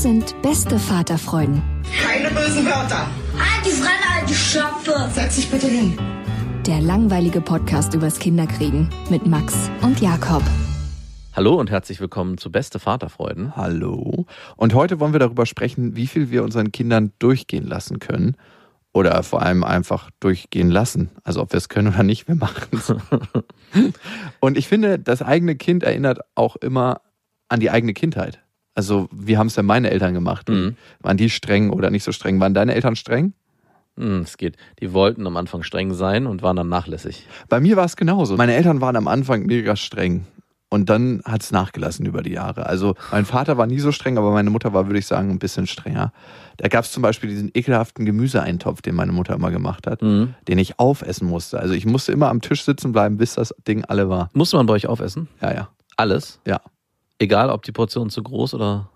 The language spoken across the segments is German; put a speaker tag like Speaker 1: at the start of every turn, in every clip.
Speaker 1: Das sind beste Vaterfreuden.
Speaker 2: Keine bösen Wörter.
Speaker 3: Die Fremde, alte Schöpfe!
Speaker 2: Setz dich bitte hin.
Speaker 1: Der langweilige Podcast übers Kinderkriegen mit Max und Jakob.
Speaker 4: Hallo und herzlich willkommen zu Beste Vaterfreuden.
Speaker 5: Hallo. Und heute wollen wir darüber sprechen, wie viel wir unseren Kindern durchgehen lassen können. Oder vor allem einfach durchgehen lassen. Also ob wir es können oder nicht, wir machen es. Und ich finde, das eigene Kind erinnert auch immer an die eigene Kindheit. Also wie haben es denn meine Eltern gemacht?
Speaker 4: Mhm.
Speaker 5: Waren die streng oder nicht so streng? Waren deine Eltern streng?
Speaker 4: Hm, es geht. Die wollten am Anfang streng sein und waren dann nachlässig.
Speaker 5: Bei mir war es genauso. Meine Eltern waren am Anfang mega streng. Und dann hat es nachgelassen über die Jahre. Also mein Vater war nie so streng, aber meine Mutter war, würde ich sagen, ein bisschen strenger. Da gab es zum Beispiel diesen ekelhaften Gemüseeintopf, den meine Mutter immer gemacht hat,
Speaker 4: Mhm.
Speaker 5: den ich aufessen musste. Also ich musste immer am Tisch sitzen bleiben, bis das Ding alle war.
Speaker 4: Musste man bei euch aufessen?
Speaker 5: Ja, ja.
Speaker 4: Alles?
Speaker 5: Ja.
Speaker 4: Egal, ob die Portion zu groß oder.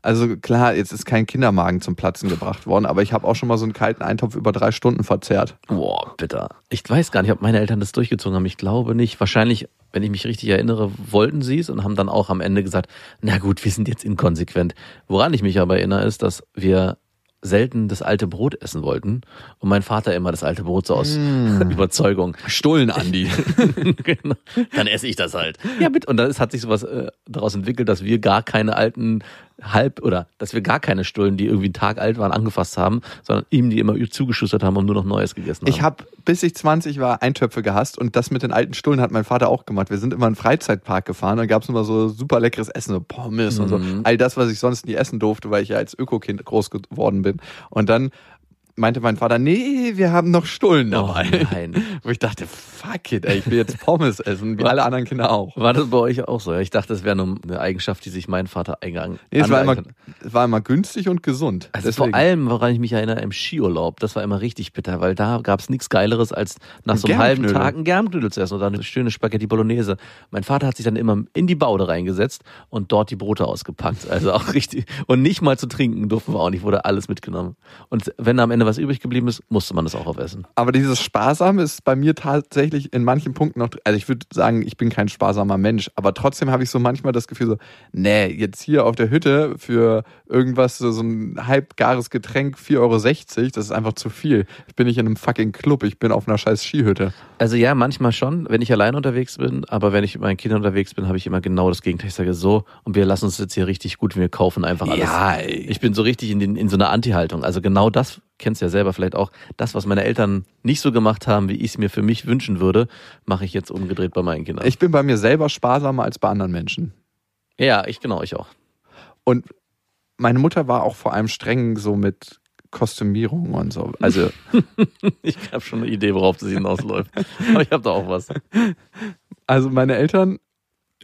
Speaker 5: Also klar, jetzt ist kein Kindermagen zum Platzen gebracht worden, aber ich habe auch schon mal so einen kalten Eintopf über drei Stunden verzehrt.
Speaker 4: Boah, bitter. Ich weiß gar nicht, ob meine Eltern das durchgezogen haben. Ich glaube nicht. Wahrscheinlich, wenn ich mich richtig erinnere, wollten sie es und haben dann auch am Ende gesagt, na gut, wir sind jetzt inkonsequent. Woran ich mich aber erinnere, ist, dass wir selten das alte Brot essen wollten und mein Vater immer das alte Brot so aus Überzeugung.
Speaker 5: Stullen, Andi.
Speaker 4: genau. Dann esse ich das halt. Ja, mit. Und dann hat sich sowas äh, daraus entwickelt, dass wir gar keine alten Halb- oder dass wir gar keine Stullen, die irgendwie einen Tag alt waren, angefasst haben, sondern ihm die immer zugeschustert haben und nur noch Neues gegessen haben.
Speaker 5: Ich habe, bis ich 20 war, Eintöpfe gehasst und das mit den alten Stullen hat mein Vater auch gemacht. Wir sind immer in einen Freizeitpark gefahren, da gab es immer so super leckeres Essen, so Pommes und so.
Speaker 4: Mhm.
Speaker 5: All das, was ich sonst nie essen durfte, weil ich ja als Ökokind groß geworden bin. Und dann meinte mein Vater, nee, wir haben noch Stullen
Speaker 4: Oh
Speaker 5: dabei.
Speaker 4: nein.
Speaker 5: Wo ich dachte, fuck it, ey, ich will jetzt Pommes essen, wie alle anderen Kinder auch.
Speaker 4: War das bei euch auch so? Ich dachte, das wäre nur eine Eigenschaft, die sich mein Vater eingegangen
Speaker 5: Nee, es war, immer,
Speaker 4: aneignet hat.
Speaker 5: es war immer günstig und gesund.
Speaker 4: Also
Speaker 5: Deswegen.
Speaker 4: vor allem, woran ich mich erinnere, im Skiurlaub, das war immer richtig bitter, weil da gab es nichts Geileres, als nach
Speaker 5: Ein
Speaker 4: so einem halben. Tag einen Germknödel zu essen oder eine schöne Spaghetti Bolognese. Mein Vater hat sich dann immer in die Baude reingesetzt und dort die Brote ausgepackt. Also auch richtig. Und nicht mal zu trinken durften wir auch nicht, wurde alles mitgenommen. Und wenn am Ende was übrig geblieben ist, musste man das auch aufessen.
Speaker 5: Aber dieses Sparsame ist bei mir tatsächlich in manchen Punkten noch, also ich würde sagen, ich bin kein sparsamer Mensch, aber trotzdem habe ich so manchmal das Gefühl so, nee, jetzt hier auf der Hütte für irgendwas, so so ein halbgares Getränk, 4,60 Euro, das ist einfach zu viel. Ich bin nicht in einem fucking Club, ich bin auf einer scheiß Skihütte.
Speaker 4: Also ja, manchmal schon, wenn ich allein unterwegs bin, aber wenn ich mit meinen Kindern unterwegs bin, habe ich immer genau das Gegenteil. Ich sage so, und wir lassen uns jetzt hier richtig gut, wir kaufen einfach alles.
Speaker 5: Ja, ey.
Speaker 4: Ich bin so richtig in, den, in so einer Anti-Haltung. Also genau das, kennst ja selber vielleicht auch, das, was meine Eltern nicht so gemacht haben, wie ich es mir für mich wünschen würde, mache ich jetzt umgedreht bei meinen Kindern.
Speaker 5: Ich bin bei mir selber sparsamer als bei anderen Menschen.
Speaker 4: ja, ich genau, ich auch.
Speaker 5: Und meine Mutter war auch vor allem streng so mit Kostümierung und so. Also
Speaker 4: Ich habe schon eine Idee, worauf das hinausläuft. Aber ich habe da auch was.
Speaker 5: Also meine Eltern,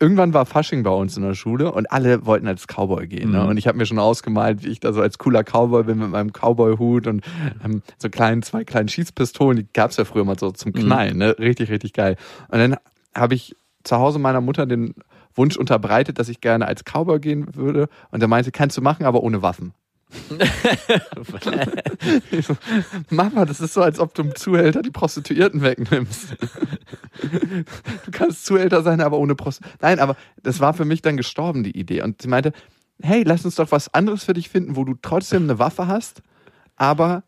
Speaker 5: irgendwann war Fasching bei uns in der Schule und alle wollten als Cowboy gehen. Ne?
Speaker 4: Mhm.
Speaker 5: Und ich habe mir schon ausgemalt, wie ich da so als cooler Cowboy bin mit meinem Cowboy-Hut und ähm, so kleinen, zwei kleinen Schießpistolen, die gab's ja früher mal so zum Knallen, ne? Richtig, richtig geil. Und dann habe ich zu Hause meiner Mutter den Wunsch unterbreitet, dass ich gerne als Cowboy gehen würde. Und er meinte, kannst du machen, aber ohne Waffen. Mama, das ist so, als ob du dem Zuhälter die Prostituierten wegnimmst. Du kannst Zuhälter sein, aber ohne Prostituierten. Nein, aber das war für mich dann gestorben, die Idee. Und sie meinte, hey, lass uns doch was anderes für dich finden, wo du trotzdem eine Waffe hast, aber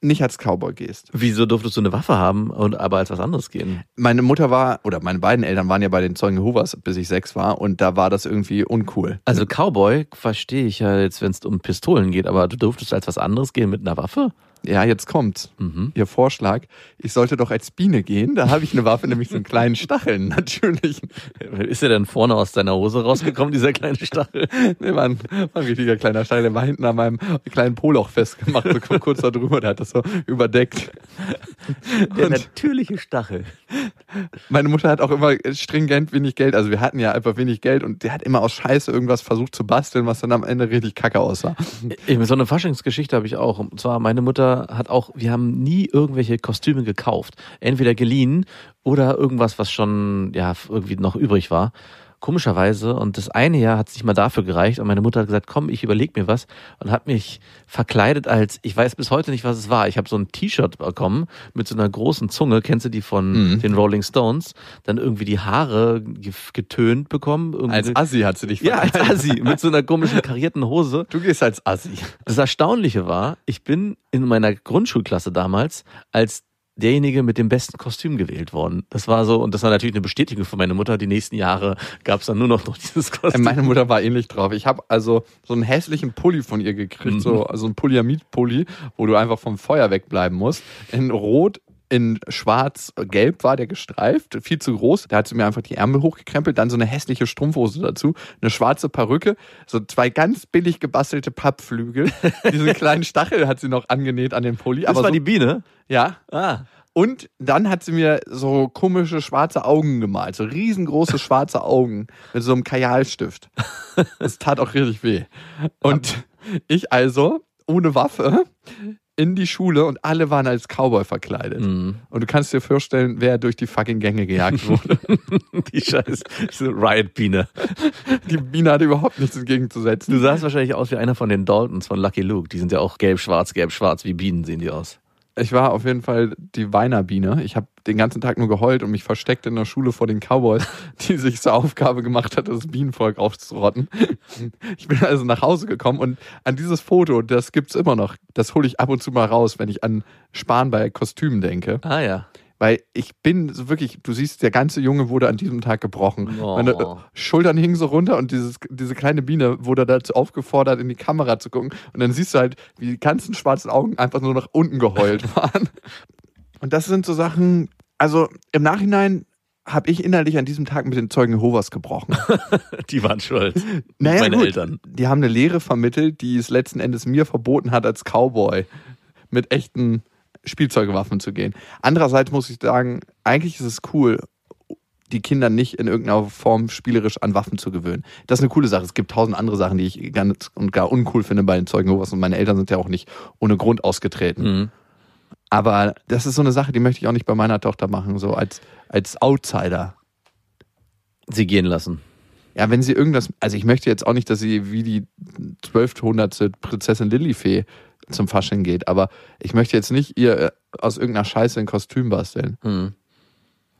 Speaker 5: nicht als Cowboy gehst.
Speaker 4: Wieso durftest du eine Waffe haben und aber als was anderes gehen?
Speaker 5: Meine Mutter war, oder meine beiden Eltern waren ja bei den Zeugen Jehovas, bis ich sechs war, und da war das irgendwie uncool.
Speaker 4: Also Cowboy verstehe ich ja jetzt, wenn es um Pistolen geht, aber du durftest als was anderes gehen mit einer Waffe?
Speaker 5: Ja, jetzt kommt's.
Speaker 4: Mhm.
Speaker 5: Ihr Vorschlag, ich sollte doch als Biene gehen, da habe ich eine Waffe, nämlich so einen kleinen Stacheln, natürlich.
Speaker 4: Ist er denn vorne aus deiner Hose rausgekommen, dieser kleine Stachel?
Speaker 5: Nee, war ein, war ein richtiger kleiner Stachel, der war hinten an meinem kleinen Poloch festgemacht, so kurz da drüber, der hat das so überdeckt.
Speaker 4: Der
Speaker 5: Und-
Speaker 4: natürliche Stachel.
Speaker 5: Meine Mutter hat auch immer stringent wenig Geld, also wir hatten ja einfach wenig Geld und der hat immer aus Scheiße irgendwas versucht zu basteln, was dann am Ende richtig kacke aussah.
Speaker 4: Ich, so eine Faschingsgeschichte habe ich auch. Und zwar, meine Mutter hat auch, wir haben nie irgendwelche Kostüme gekauft. Entweder geliehen oder irgendwas, was schon ja irgendwie noch übrig war. Komischerweise. Und das eine Jahr hat es nicht mal dafür gereicht. Und meine Mutter hat gesagt, komm, ich überleg mir was. Und hat mich verkleidet als, ich weiß bis heute nicht, was es war. Ich habe so ein T-Shirt bekommen mit so einer großen Zunge. Kennst du die von
Speaker 5: Mhm.
Speaker 4: den Rolling Stones? Dann irgendwie die Haare ge- getönt bekommen. Irgendwie
Speaker 5: Als Assi hat sie dich
Speaker 4: ja, als
Speaker 5: verkleidet.
Speaker 4: Assi, mit so einer komischen karierten Hose.
Speaker 5: Du gehst als Assi.
Speaker 4: Das Erstaunliche war, ich bin in meiner Grundschulklasse damals als derjenige mit dem besten Kostüm gewählt worden. Das war so, und das war natürlich eine Bestätigung für meine Mutter. Die nächsten Jahre gab es dann nur noch, noch dieses
Speaker 5: Äh,
Speaker 4: Kostüm.
Speaker 5: Meine Mutter war ähnlich drauf. Ich habe also so einen hässlichen Pulli von ihr gekriegt, so also einen Polyamid-Pulli, wo du einfach vom Feuer wegbleiben musst. In Rot, in Schwarz-Gelb war der gestreift, viel zu groß. Da hat sie mir einfach die Ärmel hochgekrempelt, dann so eine hässliche Strumpfhose dazu, eine schwarze Perücke, so zwei ganz billig gebastelte Pappflügel. Diesen kleinen Stachel hat sie noch angenäht an den Pulli.
Speaker 4: das
Speaker 5: aber
Speaker 4: war
Speaker 5: so,
Speaker 4: die Biene.
Speaker 5: ja,
Speaker 4: Ah.
Speaker 5: und dann hat sie mir so komische schwarze Augen gemalt, so riesengroße schwarze Augen mit so einem Kajalstift. Das tat auch richtig weh. Und ich also ohne Waffe in die Schule und alle waren als Cowboy verkleidet.
Speaker 4: Mhm.
Speaker 5: Und du kannst dir vorstellen, wer durch die fucking Gänge gejagt wurde.
Speaker 4: Die scheiß Riot-Biene.
Speaker 5: die Biene hatte überhaupt nichts entgegenzusetzen.
Speaker 4: Du sahst wahrscheinlich aus wie einer von den Daltons von Lucky Luke. Die sind ja auch gelb-schwarz, gelb-schwarz. Wie Bienen sehen die aus.
Speaker 5: Ich war auf jeden Fall die Weinerbiene. Ich habe den ganzen Tag nur geheult und mich versteckt in der Schule vor den Cowboys, die sich zur Aufgabe gemacht hat, das Bienenvolk aufzurotten. Ich bin also nach Hause gekommen und an dieses Foto, das gibt's immer noch. Das hole ich ab und zu mal raus, wenn ich an Sparen bei Kostümen denke.
Speaker 4: Ah ja.
Speaker 5: Weil ich bin so wirklich, du siehst, der ganze Junge wurde an diesem Tag gebrochen.
Speaker 4: Oh.
Speaker 5: Meine äh, Schultern hingen so runter und dieses, diese kleine Biene wurde dazu aufgefordert, in die Kamera zu gucken. Und dann siehst du halt, wie die ganzen schwarzen Augen einfach nur nach unten geheult waren. Und das sind so Sachen, also im Nachhinein habe ich innerlich an diesem Tag mit den Zeugen Jehovas gebrochen.
Speaker 4: Die waren schuld.
Speaker 5: Naja,
Speaker 4: Meine
Speaker 5: gut,
Speaker 4: Eltern.
Speaker 5: Die haben eine Lehre vermittelt, die es letzten Endes mir verboten hat, als Cowboy mit echten Spielzeugwaffen zu gehen. Andererseits muss ich sagen, eigentlich ist es cool, die Kinder nicht in irgendeiner Form spielerisch an Waffen zu gewöhnen. Das ist eine coole Sache. Es gibt tausend andere Sachen, die ich ganz und gar uncool finde bei den Zeugen Jehovas. Und meine Eltern sind ja auch nicht ohne Grund ausgetreten.
Speaker 4: Mhm.
Speaker 5: Aber das ist so eine Sache, die möchte ich auch nicht bei meiner Tochter machen, so als, als Outsider.
Speaker 4: Sie gehen lassen.
Speaker 5: Ja, wenn sie irgendwas, also ich möchte jetzt auch nicht, dass sie wie die zwölfhundertste Prinzessin Lilifee zum Fasching geht, aber ich möchte jetzt nicht ihr äh, aus irgendeiner Scheiße ein Kostüm basteln.
Speaker 4: Mhm.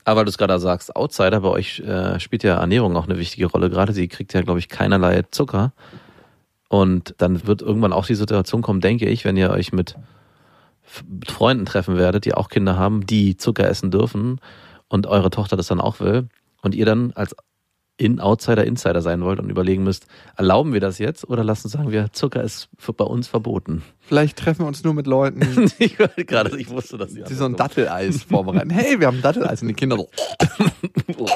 Speaker 4: Aber weil du es gerade sagst, Outsider, bei euch äh, spielt ja Ernährung auch eine wichtige Rolle. Gerade sie kriegt ja, glaube ich, keinerlei Zucker. Und dann wird irgendwann auch die Situation kommen, denke ich, wenn ihr euch mit Freunden treffen werdet, die auch Kinder haben, die Zucker essen dürfen und eure Tochter das dann auch will und ihr dann als in Outsider Insider sein wollt und überlegen müsst, erlauben wir das jetzt oder lassen sagen wir, Zucker ist bei uns verboten.
Speaker 5: Vielleicht treffen wir uns nur mit Leuten,
Speaker 4: ich gerade, ich wusste, dass die
Speaker 5: die so ein Datteleis vorbereiten. Hey, wir haben Datteleis und die Kinder so,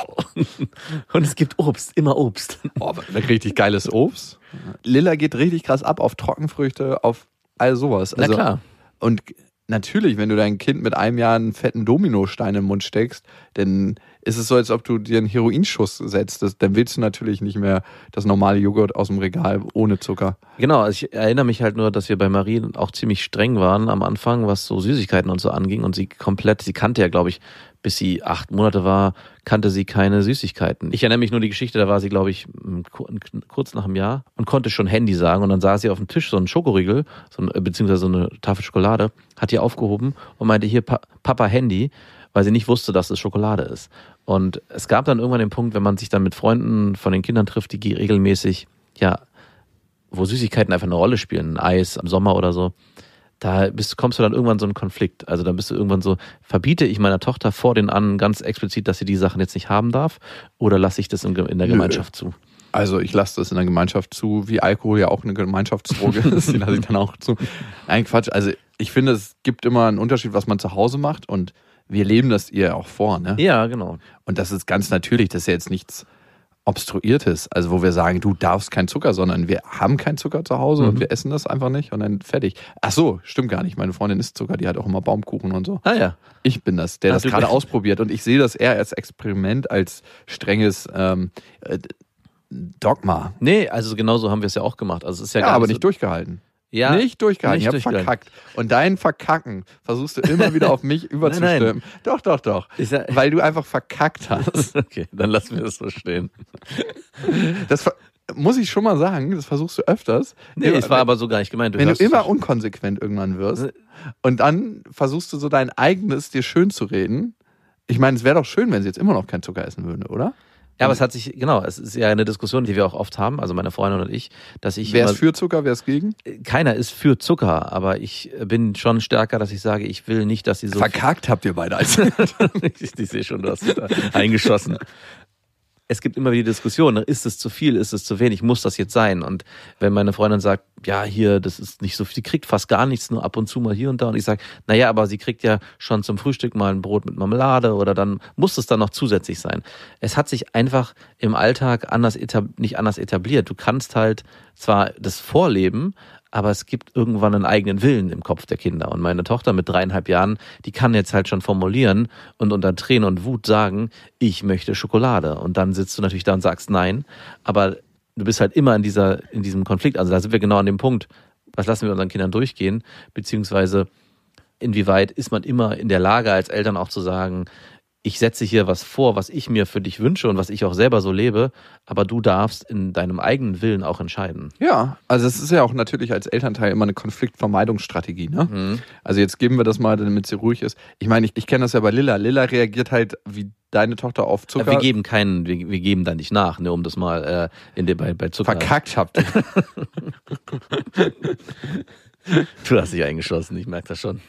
Speaker 4: Und es gibt Obst, immer Obst.
Speaker 5: oh, richtig geiles Obst. Lilla geht richtig krass ab auf Trockenfrüchte, auf all sowas.
Speaker 4: Na klar.
Speaker 5: Und natürlich, wenn du dein Kind mit einem Jahr einen fetten Dominostein im Mund steckst, dann ist es so, als ob du dir einen Heroinschuss setzt. Dann willst du natürlich nicht mehr das normale Joghurt aus dem Regal ohne Zucker.
Speaker 4: Genau, also ich erinnere mich halt nur, dass wir bei Marie auch ziemlich streng waren am Anfang, was so Süßigkeiten und so anging. Und sie komplett, sie kannte ja, glaube ich, bis sie acht Monate war, kannte sie keine Süßigkeiten. Ich erinnere mich nur die Geschichte, da war sie, glaube ich, kurz nach einem Jahr und konnte schon Handy sagen. Und dann saß sie auf dem Tisch so einen Schokoriegel, so ein, äh, beziehungsweise so eine Tafel Schokolade, hat die aufgehoben und meinte, hier, Pa- Papa Handy, weil sie nicht wusste, dass es Schokolade ist. Und es gab dann irgendwann den Punkt, wenn man sich dann mit Freunden von den Kindern trifft, die regelmäßig, ja, wo Süßigkeiten einfach eine Rolle spielen, ein Eis im Sommer oder so, da bist, kommst du dann irgendwann so einen Konflikt. Also dann bist du irgendwann so, verbiete ich meiner Tochter vor den an ganz explizit, dass sie die Sachen jetzt nicht haben darf oder lasse ich das in, in der
Speaker 5: Nö.
Speaker 4: Gemeinschaft zu?
Speaker 5: Also ich lasse das in der Gemeinschaft zu, wie Alkohol ja auch eine Gemeinschaftsdroge ist, die lasse ich dann auch zu. Nein, Quatsch. Also ich finde, es gibt immer einen Unterschied, was man zu Hause macht und wir leben das ihr auch vor, ne?
Speaker 4: Ja, genau.
Speaker 5: Und das ist ganz natürlich, das ist ja jetzt nichts Obstruiertes, also wo wir sagen, du darfst keinen Zucker, sondern wir haben keinen Zucker zu Hause und
Speaker 4: Mhm.
Speaker 5: wir essen das einfach nicht und dann fertig. Ach so, stimmt gar nicht. Meine Freundin isst Zucker, die hat auch immer Baumkuchen und so.
Speaker 4: Ah ja.
Speaker 5: Ich bin das, der
Speaker 4: Ach,
Speaker 5: das gerade ausprobiert und ich sehe das eher als Experiment, als strenges ähm, äh, Dogma.
Speaker 4: Nee, also genauso haben wir es ja auch gemacht. Also es ist ja,
Speaker 5: Ja, aber
Speaker 4: so-
Speaker 5: nicht durchgehalten.
Speaker 4: Ja,
Speaker 5: nicht durchgehalten,
Speaker 4: nicht
Speaker 5: ich habe verkackt. Und dein Verkacken versuchst du immer wieder auf mich überzustimmen. Doch, doch, doch.
Speaker 4: Sag-
Speaker 5: Weil du einfach verkackt hast.
Speaker 4: Okay, dann lassen wir das so stehen.
Speaker 5: Das muss ich schon mal sagen, das versuchst du öfters.
Speaker 4: Nee,
Speaker 5: Immer-
Speaker 4: es war aber so gar nicht gemeint.
Speaker 5: wenn du
Speaker 4: hörst es
Speaker 5: immer unkonsequent irgendwann wirst und dann versuchst du so dein eigenes dir schön zu reden. Ich meine, es wäre doch schön, wenn sie jetzt immer noch kein Zucker essen würde, oder?
Speaker 4: Ja, aber es hat sich, genau, es ist ja eine Diskussion, die wir auch oft haben, also meine Freundin und ich, dass ich
Speaker 5: Wer ist für Zucker, wer ist gegen?
Speaker 4: keiner ist für Zucker, aber ich bin schon stärker, dass ich sage, ich will nicht, dass sie so
Speaker 5: Verkackt habt ihr beide. Also.
Speaker 4: ich, ich sehe schon, du hast dich da eingeschossen. Es gibt immer wieder die Diskussion, ne, ist es zu viel, ist es zu wenig, muss das jetzt sein? Und wenn meine Freundin sagt, ja, hier, das ist nicht so viel, sie kriegt fast gar nichts, nur ab und zu mal hier und da. Und ich sage, naja, aber sie kriegt ja schon zum Frühstück mal ein Brot mit Marmelade oder dann muss es dann noch zusätzlich sein. Es hat sich einfach im Alltag anders nicht anders etabliert. Du kannst halt zwar das vorleben, aber es gibt irgendwann einen eigenen Willen im Kopf der Kinder. Und meine Tochter mit dreieinhalb Jahren, die kann jetzt halt schon formulieren und unter Tränen und Wut sagen, ich möchte Schokolade. Und dann sitzt du natürlich da und sagst nein. Aber du bist halt immer in dieser, in diesem Konflikt. Also da sind wir genau an dem Punkt. Was lassen wir unseren Kindern durchgehen? Beziehungsweise inwieweit ist man immer in der Lage, als Eltern auch zu sagen, ich setze hier was vor, was ich mir für dich wünsche und was ich auch selber so lebe, aber du darfst in deinem eigenen Willen auch entscheiden.
Speaker 5: Ja, also es ist ja auch natürlich als Elternteil immer eine Konfliktvermeidungsstrategie. Ne?
Speaker 4: Mhm.
Speaker 5: Also jetzt geben wir das mal, damit sie ruhig ist. Ich meine, ich, ich kenne das ja bei Lilla. Lilla reagiert halt wie deine Tochter auf Zucker.
Speaker 4: Wir geben keinen, wir, wir geben da nicht nach, ne, um das mal äh, in der, bei, bei Zucker.
Speaker 5: Verkackt habt.
Speaker 4: Du hast dich eingeschossen, ich merke das schon.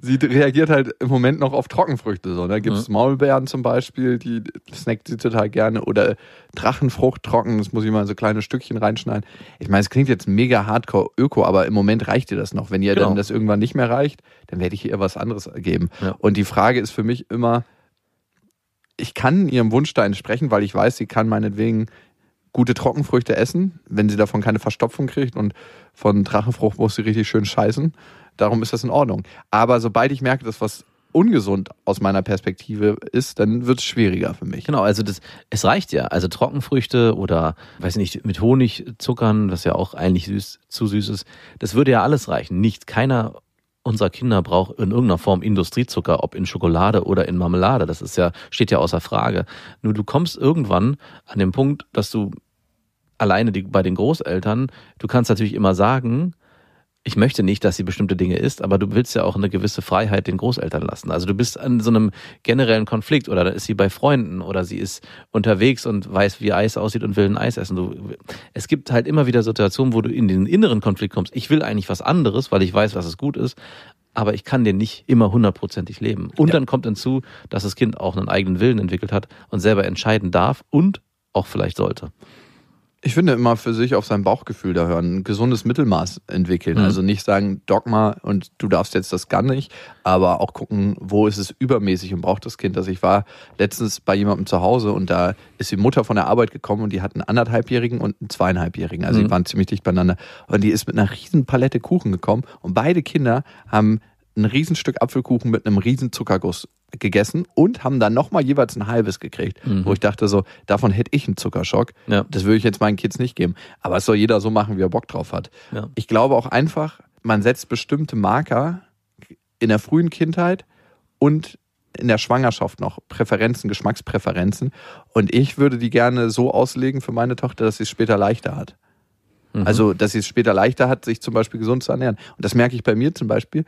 Speaker 5: sie reagiert halt im Moment noch auf Trockenfrüchte. So, da gibt es Maulbeeren zum Beispiel, die snackt sie total gerne. Oder Drachenfrucht trocken, das muss ich mal in so kleine Stückchen reinschneiden. Ich meine, es klingt jetzt mega hardcore öko, aber im Moment reicht ihr das noch. Wenn ihr
Speaker 4: Genau.
Speaker 5: dann das irgendwann nicht mehr reicht, dann werde ich ihr was anderes geben.
Speaker 4: Ja.
Speaker 5: Und die Frage ist für mich immer, ich kann ihrem Wunsch da entsprechen, weil ich weiß, sie kann meinetwegen gute Trockenfrüchte essen, wenn sie davon keine Verstopfung kriegt und von Drachenfrucht muss sie richtig schön scheißen. Darum ist das in Ordnung. Aber sobald ich merke, dass was ungesund aus meiner Perspektive ist, dann wird es schwieriger für mich.
Speaker 4: Genau, also das, es reicht ja. Also Trockenfrüchte oder, weiß nicht, mit Honig zuckern, was ja auch eigentlich süß, zu süß ist, das würde ja alles reichen. Nicht keiner unserer Kinder braucht in irgendeiner Form Industriezucker, ob in Schokolade oder in Marmelade. Das ist ja, steht ja außer Frage. Nur du kommst irgendwann an den Punkt, dass du alleine die, bei den Großeltern, du kannst natürlich immer sagen, ich möchte nicht, dass sie bestimmte Dinge isst, aber du willst ja auch eine gewisse Freiheit den Großeltern lassen. Also du bist an so einem generellen Konflikt oder da ist sie bei Freunden oder sie ist unterwegs und weiß, wie Eis aussieht und will ein Eis essen. Du, es gibt halt immer wieder Situationen, wo du in den inneren Konflikt kommst. Ich will eigentlich was anderes, weil ich weiß, was es gut ist, aber ich kann den nicht immer hundertprozentig leben. Und dann kommt hinzu, dass das Kind auch einen eigenen Willen entwickelt hat und selber entscheiden darf und auch vielleicht sollte.
Speaker 5: Ich finde immer für sich auf sein Bauchgefühl da hören, ein gesundes Mittelmaß entwickeln.
Speaker 4: Mhm.
Speaker 5: Also nicht sagen Dogma und du darfst jetzt das gar nicht, aber auch gucken, wo ist es übermäßig und braucht das Kind das. Ich war letztens bei jemandem zu Hause und da ist die Mutter von der Arbeit gekommen und die hat einen anderthalbjährigen und einen zweieinhalbjährigen. Also die
Speaker 4: Mhm.
Speaker 5: waren ziemlich dicht beieinander. Und die ist mit einer riesen Palette Kuchen gekommen und beide Kinder haben ein Riesenstück Apfelkuchen mit einem riesen Zuckerguss gegessen und haben dann nochmal jeweils ein halbes gekriegt,
Speaker 4: Mhm.
Speaker 5: wo ich dachte so, davon hätte ich einen Zuckerschock.
Speaker 4: Ja.
Speaker 5: Das würde ich jetzt meinen Kids nicht geben. Aber es soll jeder so machen, wie er Bock drauf hat.
Speaker 4: Ja.
Speaker 5: Ich glaube auch einfach, man setzt bestimmte Marker in der frühen Kindheit und in der Schwangerschaft noch Präferenzen, Geschmackspräferenzen. Und ich würde die gerne so auslegen für meine Tochter, dass sie es später leichter hat.
Speaker 4: Mhm.
Speaker 5: Also, dass sie es später leichter hat, sich zum Beispiel gesund zu ernähren. Und das merke ich bei mir zum Beispiel.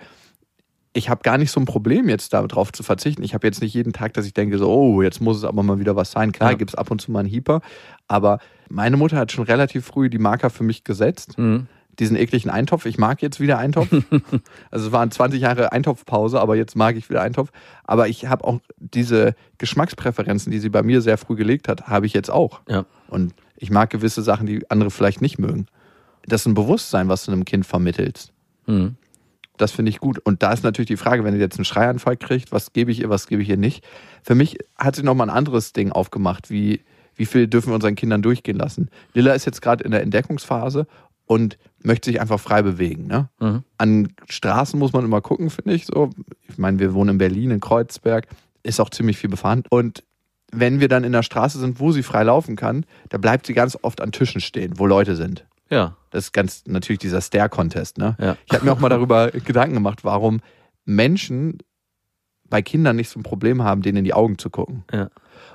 Speaker 5: Ich habe gar nicht so ein Problem, jetzt darauf zu verzichten. Ich habe jetzt nicht jeden Tag, dass ich denke, so, oh, jetzt muss es aber mal wieder was sein. Klar,
Speaker 4: Ja.
Speaker 5: gibt es ab und zu mal einen Hieper. Aber meine Mutter hat schon relativ früh die Marker für mich gesetzt
Speaker 4: Mhm.
Speaker 5: diesen ekligen Eintopf. Ich mag jetzt wieder Eintopf. also es waren 20 Jahre Eintopfpause, aber jetzt mag ich wieder Eintopf. Aber ich habe auch diese Geschmackspräferenzen, die sie bei mir sehr früh gelegt hat, habe ich jetzt auch.
Speaker 4: Ja.
Speaker 5: Und ich mag gewisse Sachen, die andere vielleicht nicht mögen. Das ist ein Bewusstsein, was du einem Kind vermittelst.
Speaker 4: Mhm.
Speaker 5: Das finde ich gut. Und da ist natürlich die Frage, wenn ihr jetzt einen Schreianfall kriegt, was gebe ich ihr, was gebe ich ihr nicht. Für mich hat sie nochmal ein anderes Ding aufgemacht, wie, wie viel dürfen wir unseren Kindern durchgehen lassen. Lilla ist jetzt gerade in der Entdeckungsphase und möchte sich einfach frei bewegen. Ne?
Speaker 4: Mhm.
Speaker 5: An Straßen muss man immer gucken, finde ich so. Ich meine, wir wohnen in Berlin, in Kreuzberg, ist auch ziemlich viel befahren. Und wenn wir dann in der Straße sind, wo sie frei laufen kann, da bleibt sie ganz oft an Tischen stehen, wo Leute sind.
Speaker 4: Ja.
Speaker 5: Das ist ganz natürlich dieser Stare-Contest. Ne?
Speaker 4: Ja.
Speaker 5: Ich habe mir auch mal darüber Gedanken gemacht, warum Menschen bei Kindern nicht so ein Problem haben, denen in die Augen zu gucken.
Speaker 4: Ja.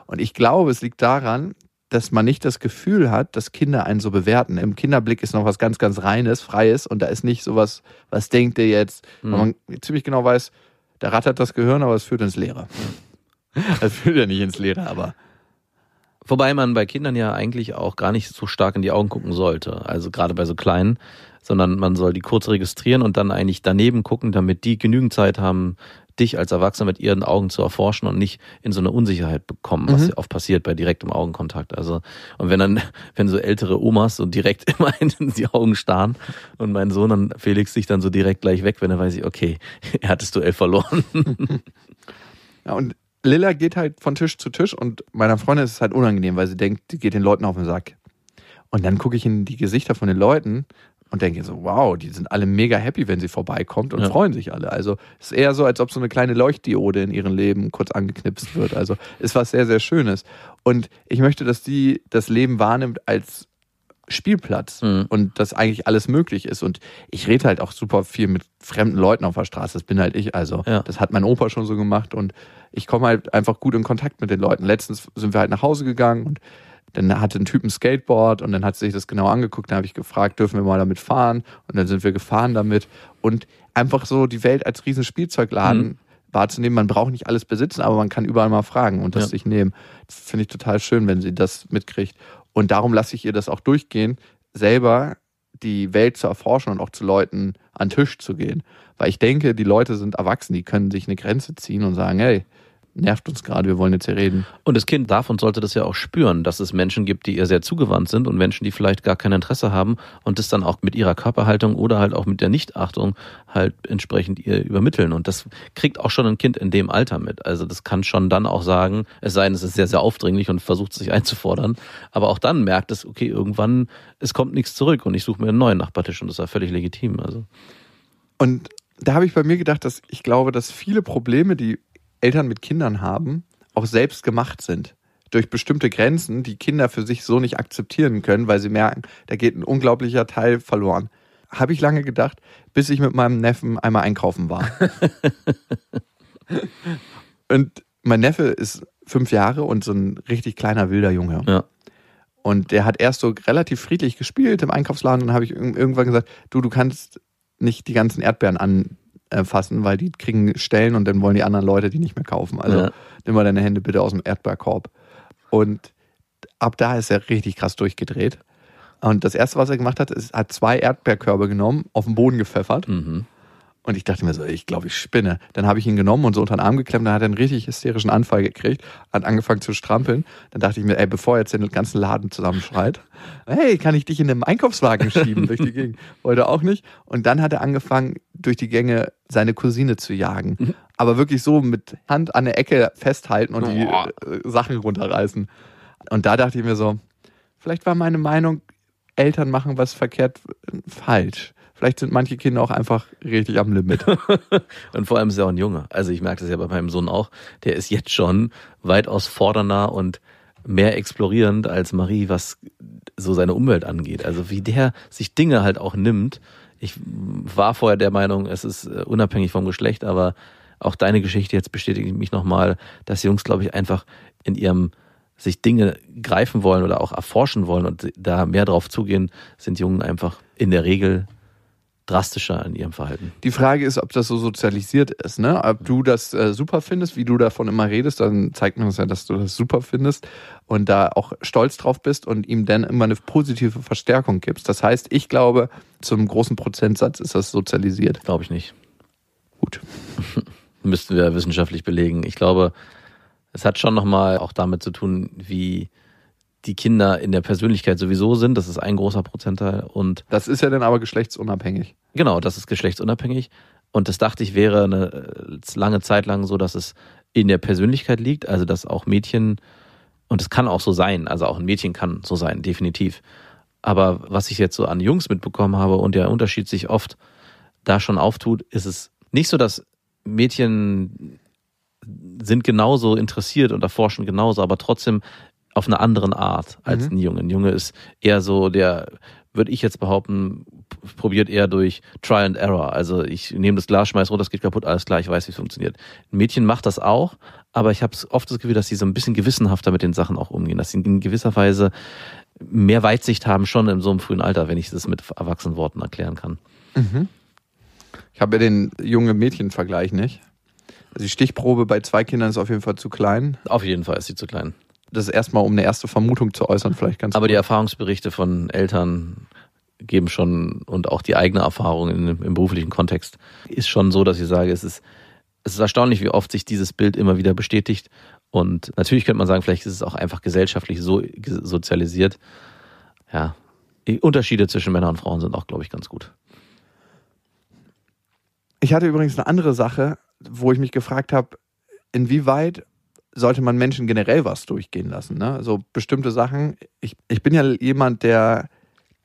Speaker 5: Und ich glaube, es liegt daran, dass man nicht das Gefühl hat, dass Kinder einen so bewerten. Im Kinderblick ist noch was ganz, ganz Reines, Freies und da ist nicht sowas, was denkt ihr jetzt,
Speaker 4: Mhm.
Speaker 5: weil man ziemlich genau weiß, da rattert das Gehirn, aber es führt ins Leere. Es führt ja nicht ins Leere, aber
Speaker 4: Wobei man bei Kindern ja eigentlich auch gar nicht so stark in die Augen gucken sollte. Also gerade bei so kleinen, sondern man soll die kurz registrieren und dann eigentlich daneben gucken, damit die genügend Zeit haben, dich als Erwachsener mit ihren Augen zu erforschen und nicht in so eine Unsicherheit bekommen, was
Speaker 5: Mhm.
Speaker 4: ja oft passiert bei direktem Augenkontakt. Also, und wenn dann, wenn so ältere Omas so direkt immer in die Augen starren und mein Sohn dann Felix sich dann so direkt gleich weg, wenn er weiß ich, okay, er hat das Duell verloren.
Speaker 5: Ja, und Lilla geht halt von Tisch zu Tisch und meiner Freundin ist es halt unangenehm, weil sie denkt, die geht den Leuten auf den Sack. Und dann gucke ich in die Gesichter von den Leuten und denke so, wow, die sind alle mega happy, wenn sie vorbeikommt und
Speaker 4: Ja.
Speaker 5: freuen sich alle. Also es ist eher so, als ob so eine kleine Leuchtdiode in ihrem Leben kurz angeknipst wird. Also ist was sehr, sehr Schönes. Und ich möchte, dass die das Leben wahrnimmt als Spielplatz
Speaker 4: Mhm.
Speaker 5: und dass eigentlich alles möglich ist. Und ich rede halt auch super viel mit fremden Leuten auf der Straße. Das bin halt ich. Also
Speaker 4: Ja.
Speaker 5: das hat mein Opa schon so gemacht und ich komme halt einfach gut in Kontakt mit den Leuten. Letztens sind wir halt nach Hause gegangen und dann hatte ein Typ ein Skateboard und dann hat sich das genau angeguckt. Dann habe ich gefragt, dürfen wir mal damit fahren? Und dann sind wir gefahren damit. Und einfach so die Welt als riesen Spielzeugladen
Speaker 4: Mhm.
Speaker 5: wahrzunehmen. Man braucht nicht alles besitzen, aber man kann überall mal fragen und das
Speaker 4: Ja.
Speaker 5: sich nehmen. Das finde ich total schön, wenn sie das mitkriegt. Und darum lasse ich ihr das auch durchgehen, selber die Welt zu erforschen und auch zu Leuten an den Tisch zu gehen. Weil ich denke, die Leute sind erwachsen, die können sich eine Grenze ziehen und sagen, hey, nervt uns gerade, wir wollen jetzt hier reden.
Speaker 4: Und das Kind darf und sollte das ja auch spüren, dass es Menschen gibt, die ihr sehr zugewandt sind und Menschen, die vielleicht gar kein Interesse haben und das dann auch mit ihrer Körperhaltung oder halt auch mit der Nichtachtung halt entsprechend ihr übermitteln. Und das kriegt auch schon ein Kind in dem Alter mit. Also das kann schon dann auch sagen, es sei denn, es ist sehr, sehr aufdringlich und versucht sich einzufordern. Aber auch dann merkt es, okay, irgendwann, es kommt nichts zurück und ich suche mir einen neuen Nachbartisch und das ist ja völlig legitim. Also
Speaker 5: Und da habe ich bei mir gedacht, dass ich glaube, dass viele Probleme, die Eltern mit Kindern haben, auch selbst gemacht sind. Durch bestimmte Grenzen, die Kinder für sich so nicht akzeptieren können, weil sie merken, da geht ein unglaublicher Teil verloren. Habe ich lange gedacht, bis ich mit meinem Neffen einmal einkaufen war. und mein Neffe ist fünf Jahre und so ein richtig kleiner wilder Junge.
Speaker 4: ja.
Speaker 5: Und der hat erst so relativ friedlich gespielt im Einkaufsladen und dann habe ich irg- irgendwann gesagt, du, du kannst nicht die ganzen Erdbeeren anfassen, weil die kriegen Stellen und dann wollen die anderen Leute die nicht mehr kaufen. Also
Speaker 4: Ja.
Speaker 5: nimm mal deine Hände bitte aus dem Erdbeerkorb. Und ab da ist er richtig krass durchgedreht. Und das erste, was er gemacht hat, ist, hat zwei Erdbeerkörbe genommen, auf den Boden gepfeffert.
Speaker 4: Mhm.
Speaker 5: Und ich dachte mir so, ich glaube, ich spinne. Dann habe ich ihn genommen und so unter den Arm geklemmt, dann hat er einen richtig hysterischen Anfall gekriegt, hat angefangen zu strampeln. Dann dachte ich mir, ey, bevor er jetzt den ganzen Laden zusammenschreit, hey, kann ich dich in einem Einkaufswagen schieben durch die Gegend? Wollte auch nicht. Und dann hat er angefangen, durch die Gänge seine Cousine zu jagen. Aber wirklich so mit Hand an der Ecke festhalten und die
Speaker 4: Boah.
Speaker 5: äh, Sachen runterreißen. Und da dachte ich mir so, vielleicht war meine Meinung, Eltern machen was verkehrt äh, falsch. Vielleicht sind manche Kinder auch einfach richtig am Limit.
Speaker 4: Und vor allem ist er auch ein Junge. Also ich merke das ja bei meinem Sohn auch. Der ist jetzt schon weitaus fordernder und mehr explorierend als Marie, was so seine Umwelt angeht. Also wie der sich Dinge halt auch nimmt. Ich war vorher der Meinung, es ist äh, unabhängig vom Geschlecht, aber auch deine Geschichte jetzt bestätigt mich nochmal, dass Jungs, glaube ich, einfach in ihrem sich Dinge greifen wollen oder auch erforschen wollen und da mehr drauf zugehen, sind Jungen einfach in der Regel drastischer in ihrem Verhalten.
Speaker 5: Die Frage ist, ob das so sozialisiert ist, ne? Ob du das äh, super findest, wie du davon immer redest, dann zeigt mir das ja, dass du das super findest und da auch stolz drauf bist und ihm dann immer eine positive Verstärkung gibst. Das heißt, ich glaube, zum großen Prozentsatz ist das sozialisiert.
Speaker 4: Glaube ich nicht.
Speaker 5: Gut.
Speaker 4: Müssten wir wissenschaftlich belegen. Ich glaube, es hat schon nochmal auch damit zu tun, wie die Kinder in der Persönlichkeit sowieso sind. Das ist ein großer Prozentteil. Und
Speaker 5: Das ist ja dann aber geschlechtsunabhängig.
Speaker 4: Genau, das ist geschlechtsunabhängig. Und das dachte ich wäre eine äh, lange Zeit lang so, dass es in der Persönlichkeit liegt, also dass auch Mädchen, und es kann auch so sein, also auch ein Mädchen kann so sein, definitiv. Aber was ich jetzt so an Jungs mitbekommen habe und der Unterschied sich oft da schon auftut, ist es nicht so, dass Mädchen sind genauso interessiert und erforschen genauso, aber trotzdem auf eine andere Art als ein Junge. Ein Junge ist eher so, der, würde ich jetzt behaupten, probiert eher durch Try and Error. Also ich nehme das Glas, schmeiß runter, das geht kaputt, alles klar, ich weiß, wie es funktioniert. Ein Mädchen macht das auch, aber ich habe oft das Gefühl, dass sie so ein bisschen gewissenhafter mit den Sachen auch umgehen, dass sie in gewisser Weise mehr Weitsicht haben, schon in so einem frühen Alter, wenn ich das mit erwachsenen Worten erklären kann.
Speaker 5: Ich habe ja den junge-Mädchen-Vergleich nicht. Also die Stichprobe bei zwei Kindern ist auf jeden Fall zu klein.
Speaker 4: Auf jeden Fall ist sie zu klein.
Speaker 5: Das ist erstmal, um eine erste Vermutung zu äußern, vielleicht ganz
Speaker 4: Aber
Speaker 5: gut.
Speaker 4: die Erfahrungsberichte von Eltern geben schon und auch die eigene Erfahrung in, im beruflichen Kontext ist schon so, dass ich sage, es ist, es ist erstaunlich, wie oft sich dieses Bild immer wieder bestätigt. Und natürlich könnte man sagen, vielleicht ist es auch einfach gesellschaftlich so sozialisiert. Ja, die Unterschiede zwischen Männern und Frauen sind auch, glaube ich, ganz gut.
Speaker 5: Ich hatte übrigens eine andere Sache, wo ich mich gefragt habe, inwieweit sollte man Menschen generell was durchgehen lassen? Ne? So bestimmte Sachen. Ich, ich bin ja jemand, der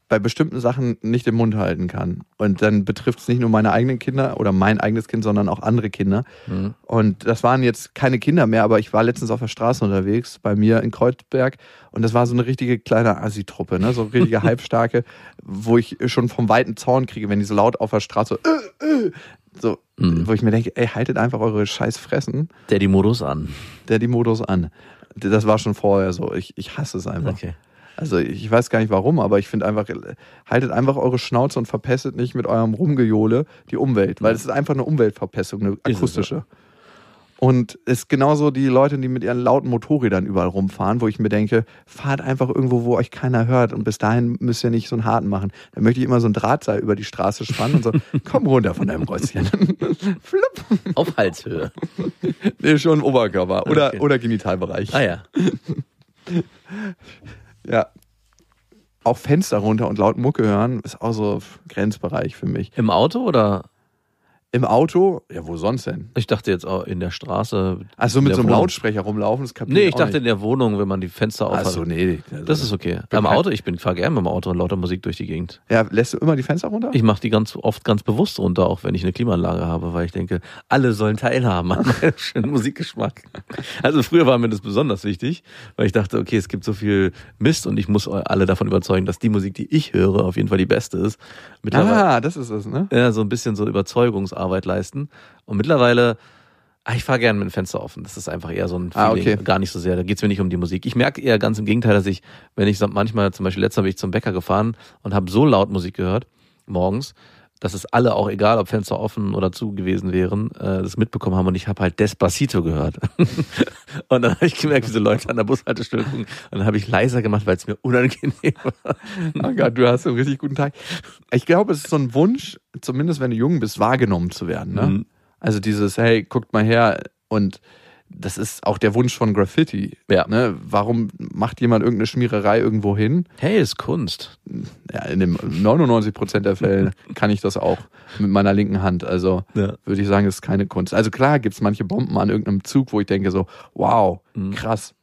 Speaker 5: bei bestimmten Sachen nicht den Mund halten kann. Und dann betrifft es nicht nur meine eigenen Kinder oder mein eigenes Kind, sondern auch andere Kinder.
Speaker 4: Mhm.
Speaker 5: Und das waren jetzt keine Kinder mehr, aber ich war letztens auf der Straße unterwegs, bei mir in Kreuzberg. Und das war so eine richtige kleine Assi-Truppe, ne? so eine richtige Halbstarke, wo ich schon vom weiten Zaun kriege, wenn die so laut auf der Straße äh, äh, so,
Speaker 4: Mhm.
Speaker 5: wo ich mir denke, ey, haltet einfach eure scheiß Fressen,
Speaker 4: Der die Modus an.
Speaker 5: der die Modus an. Das war schon vorher so. Ich, ich hasse es einfach.
Speaker 4: Okay.
Speaker 5: Also ich weiß gar nicht warum, aber ich finde einfach, haltet einfach eure Schnauze und verpestet nicht mit eurem Rumgejohle die Umwelt, weil es ist einfach eine Umweltverpestung, eine akustische. Und es ist genauso die Leute, die mit ihren lauten Motorrädern überall rumfahren, wo ich mir denke, fahrt einfach irgendwo, wo euch keiner hört und bis dahin müsst ihr nicht so einen harten machen. Dann möchte ich immer so ein Drahtseil über die Straße spannen und so, komm runter von deinem Röschen. Flupp.
Speaker 4: Auf Halshöhe.
Speaker 5: Nee, schon Oberkörper oder,
Speaker 4: Okay.
Speaker 5: oder Genitalbereich.
Speaker 4: Ah ja.
Speaker 5: Ja. Auch Fenster runter und laut Mucke hören ist auch so Grenzbereich für mich.
Speaker 4: Im Auto oder?
Speaker 5: Im Auto, ja, wo sonst denn?
Speaker 4: Ich dachte jetzt auch in der Straße.
Speaker 5: Also
Speaker 4: in
Speaker 5: mit so einem
Speaker 4: Wohnung.
Speaker 5: Lautsprecher rumlaufen, das kapiert
Speaker 4: Nee, ich dachte in
Speaker 5: nicht.
Speaker 4: der Wohnung, wenn man die Fenster auf
Speaker 5: Ach so, nee. Also,
Speaker 4: Das ist okay. Am Auto, ich bin fahr gerne mit dem Auto und lauter Musik durch die Gegend.
Speaker 5: Ja, lässt du immer die Fenster runter?
Speaker 4: Ich mache die ganz oft ganz bewusst runter, auch wenn ich eine Klimaanlage habe, weil ich denke, alle sollen teilhaben an meinem schönen Musikgeschmack. Also früher war mir das besonders wichtig, weil ich dachte, okay, es gibt so viel Mist und ich muss alle davon überzeugen, dass die Musik, die ich höre, auf jeden Fall die beste ist.
Speaker 5: Ah, das ist es, ne?
Speaker 4: ja, so ein bisschen so Überzeugungsarbeit leisten. Und mittlerweile, ah, ich fahre gerne mit dem Fenster offen. Das ist einfach eher so ein
Speaker 5: Ah,
Speaker 4: Feeling,
Speaker 5: okay.
Speaker 4: gar nicht so sehr. Da geht's mir nicht um die Musik. Ich merke eher ganz im Gegenteil, dass ich, wenn ich manchmal, zum Beispiel letztes Mal bin ich zum Bäcker gefahren und habe so laut Musik gehört, morgens, dass es alle auch, egal ob Fenster offen oder zu gewesen wären, äh, das mitbekommen haben und ich habe halt Despacito gehört. und dann habe ich gemerkt, wie so Leute an der Bushaltestelle gucken und dann habe ich leiser gemacht, weil es mir unangenehm war.
Speaker 5: Oh Gott, du hast einen richtig guten Tag. Ich glaube, es ist so ein Wunsch, zumindest wenn du jung bist, wahrgenommen zu werden. Ne?
Speaker 4: Mhm.
Speaker 5: Also dieses, hey, guckt mal her und das ist auch der Wunsch von Graffiti.
Speaker 4: Ja.
Speaker 5: Ne? Warum macht jemand irgendeine Schmiererei irgendwo hin?
Speaker 4: Hey, ist Kunst.
Speaker 5: Ja, in dem 99 Prozent der Fälle kann ich das auch mit meiner linken Hand. Also
Speaker 4: Ja.
Speaker 5: würde ich sagen, das ist keine Kunst. Also klar gibt es manche Bomben an irgendeinem Zug, wo ich denke so, wow,
Speaker 4: Mhm.
Speaker 5: krass.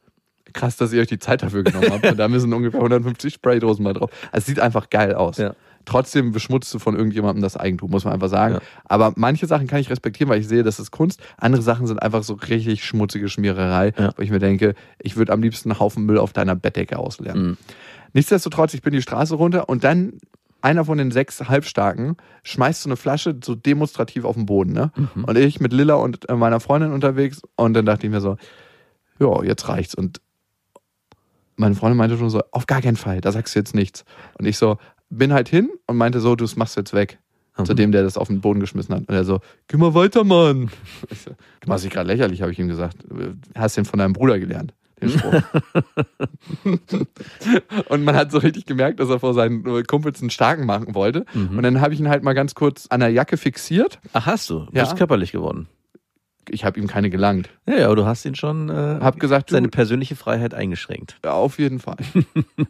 Speaker 5: Krass, dass ihr euch die Zeit dafür genommen habt. Und da müssen ungefähr 150 Spraydosen mal drauf. Also es sieht einfach geil aus.
Speaker 4: Ja.
Speaker 5: Trotzdem beschmutzt du von irgendjemandem das Eigentum, muss man einfach sagen.
Speaker 4: Ja.
Speaker 5: Aber manche Sachen kann ich respektieren, weil ich sehe, das ist Kunst. Andere Sachen sind einfach so richtig schmutzige Schmiererei,
Speaker 4: Ja.
Speaker 5: wo ich mir denke, ich würde am liebsten einen Haufen Müll auf deiner Bettdecke ausleeren.
Speaker 4: Mhm.
Speaker 5: Nichtsdestotrotz, ich bin die Straße runter und dann einer von den sechs Halbstarken schmeißt so eine Flasche so demonstrativ auf den Boden. Ne?
Speaker 4: Mhm.
Speaker 5: Und ich mit Lilla und äh, meiner Freundin unterwegs und dann dachte ich mir so, ja, jetzt reicht's. Und meine Freundin meinte schon so, auf gar keinen Fall, da sagst du jetzt nichts. Und ich so, bin halt hin und meinte so, du machst jetzt weg. zu dem, der das auf den Boden geschmissen hat. Und er so, geh mal weiter, Mann. So, du machst dich gerade lächerlich, habe ich ihm gesagt. Du hast den von deinem Bruder gelernt, den Spruch. und man hat so richtig gemerkt, dass er vor seinen Kumpels einen starken machen wollte.
Speaker 4: Mhm.
Speaker 5: Und dann habe ich ihn halt mal ganz kurz an der Jacke fixiert.
Speaker 4: Ach, hast du? Du
Speaker 5: Ja.
Speaker 4: bist körperlich geworden.
Speaker 5: Ich habe ihm keine gelangt.
Speaker 4: Ja, ja, aber du hast ihn schon äh,
Speaker 5: Hab gesagt,
Speaker 4: seine
Speaker 5: du,
Speaker 4: persönliche Freiheit eingeschränkt.
Speaker 5: ja, auf jeden Fall.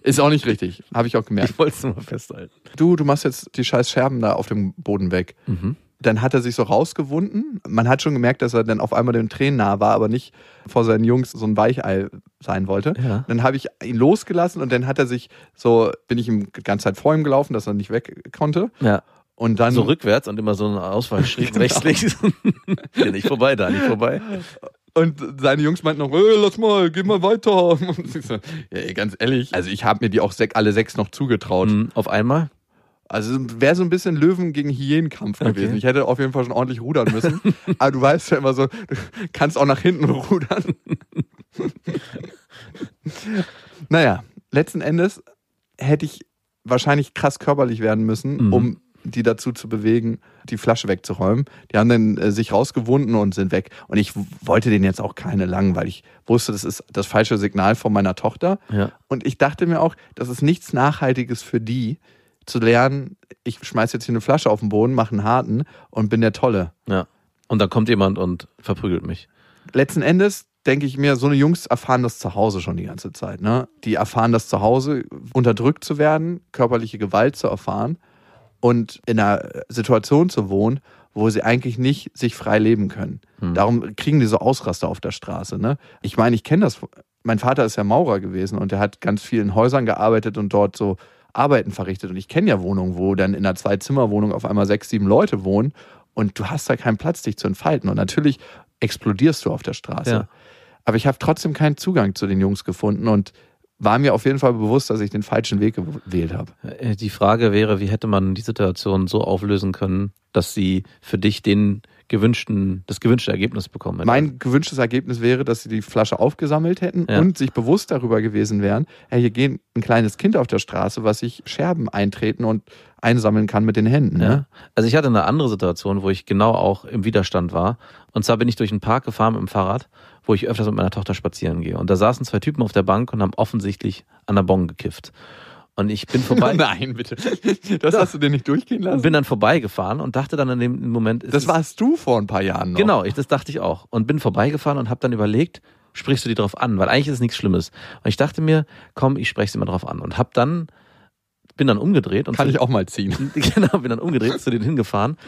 Speaker 5: Ist auch nicht richtig. Habe ich auch gemerkt.
Speaker 4: Ich wollte es nur mal festhalten.
Speaker 5: Du, du machst jetzt die scheiß Scherben da auf dem Boden weg.
Speaker 4: Mhm.
Speaker 5: Dann hat er sich so rausgewunden. Man hat schon gemerkt, dass er dann auf einmal den Tränen nah war, aber nicht vor seinen Jungs so ein Weichei sein wollte.
Speaker 4: Ja.
Speaker 5: Dann habe ich ihn losgelassen und dann hat er sich so, bin ich ihm die ganze Zeit vor ihm gelaufen, dass er nicht weg konnte.
Speaker 4: Ja,
Speaker 5: Und dann
Speaker 4: so rückwärts und immer so ein Ausfallschritt
Speaker 5: Genau.
Speaker 4: rechts, links. ja, nicht vorbei, da nicht vorbei.
Speaker 5: Und seine Jungs meinten noch, "Ey, lass mal, geh mal weiter. Und ich so, ja, ganz ehrlich, also ich habe mir die auch alle sechs noch zugetraut.
Speaker 4: Mhm, Auf einmal?
Speaker 5: Also wäre so ein bisschen Löwen gegen Hyänenkampf
Speaker 4: Okay.
Speaker 5: gewesen. Ich hätte auf jeden Fall schon ordentlich rudern müssen. Aber du weißt ja immer so, du kannst auch nach hinten rudern. naja, letzten Endes hätte ich wahrscheinlich krass körperlich werden müssen,
Speaker 4: Mhm.
Speaker 5: um die dazu zu bewegen, die Flasche wegzuräumen. Die haben dann äh, sich rausgewunden und sind weg. Und ich wollte denen jetzt auch keine langen, weil ich wusste, das ist das falsche Signal von meiner Tochter.
Speaker 4: Ja.
Speaker 5: Und ich dachte mir auch, das ist nichts Nachhaltiges für die, zu lernen, ich schmeiß jetzt hier eine Flasche auf den Boden, mache einen harten und bin der Tolle.
Speaker 4: Ja. Und dann kommt jemand und verprügelt mich.
Speaker 5: Letzten Endes denke ich mir, so eine Jungs erfahren das zu Hause schon die ganze Zeit. Ne? Die erfahren das zu Hause, unterdrückt zu werden, körperliche Gewalt zu erfahren und in einer Situation zu wohnen, wo sie eigentlich nicht sich frei leben können. Darum kriegen die so Ausraster auf der Straße. Ne? Ich meine, ich kenne das. Mein Vater ist ja Maurer gewesen und der hat ganz viel in Häusern gearbeitet und dort so Arbeiten verrichtet. Und ich kenne ja Wohnungen, wo dann in einer Zwei-Zimmer-Wohnung auf einmal sechs, sieben Leute wohnen und du hast da keinen Platz, dich zu entfalten. Und natürlich explodierst du auf der Straße.
Speaker 4: Ja.
Speaker 5: Aber ich habe trotzdem keinen Zugang zu den Jungs gefunden und war mir auf jeden Fall bewusst, dass ich den falschen Weg gewählt habe.
Speaker 4: Äh, Die Frage wäre, wie hätte man die Situation so auflösen können, dass sie für dich den gewünschten, das gewünschte Ergebnis bekommen hätte?
Speaker 5: Mein gewünschtes Ergebnis wäre, dass sie die Flasche aufgesammelt hätten
Speaker 4: Ja.
Speaker 5: und sich bewusst darüber gewesen wären, hey, hier geht ein kleines Kind auf der Straße, was sich Scherben eintreten und einsammeln kann mit den Händen.
Speaker 4: Ja.
Speaker 5: Ne?
Speaker 4: Also ich hatte eine andere Situation, wo ich genau auch im Widerstand war. Und zwar bin ich durch einen Park gefahren mit dem Fahrrad, wo ich öfters mit meiner Tochter spazieren gehe. Und da saßen zwei Typen auf der Bank und haben offensichtlich an der Bon gekifft. Und ich bin vorbei
Speaker 5: Nein, bitte. Das hast du dir nicht durchgehen
Speaker 4: und
Speaker 5: lassen?
Speaker 4: bin dann vorbeigefahren und dachte dann in dem Moment,
Speaker 5: Das warst du vor ein paar Jahren noch.
Speaker 4: Genau, ich, das dachte ich auch. Und bin vorbeigefahren und habe dann überlegt, sprichst du die drauf an? Weil eigentlich ist es nichts Schlimmes. Und ich dachte mir, komm, ich spreche sie mal drauf an. Und hab dann, bin dann umgedreht und
Speaker 5: Kann ich auch mal ziehen.
Speaker 4: genau, bin dann umgedreht, zu denen hingefahren,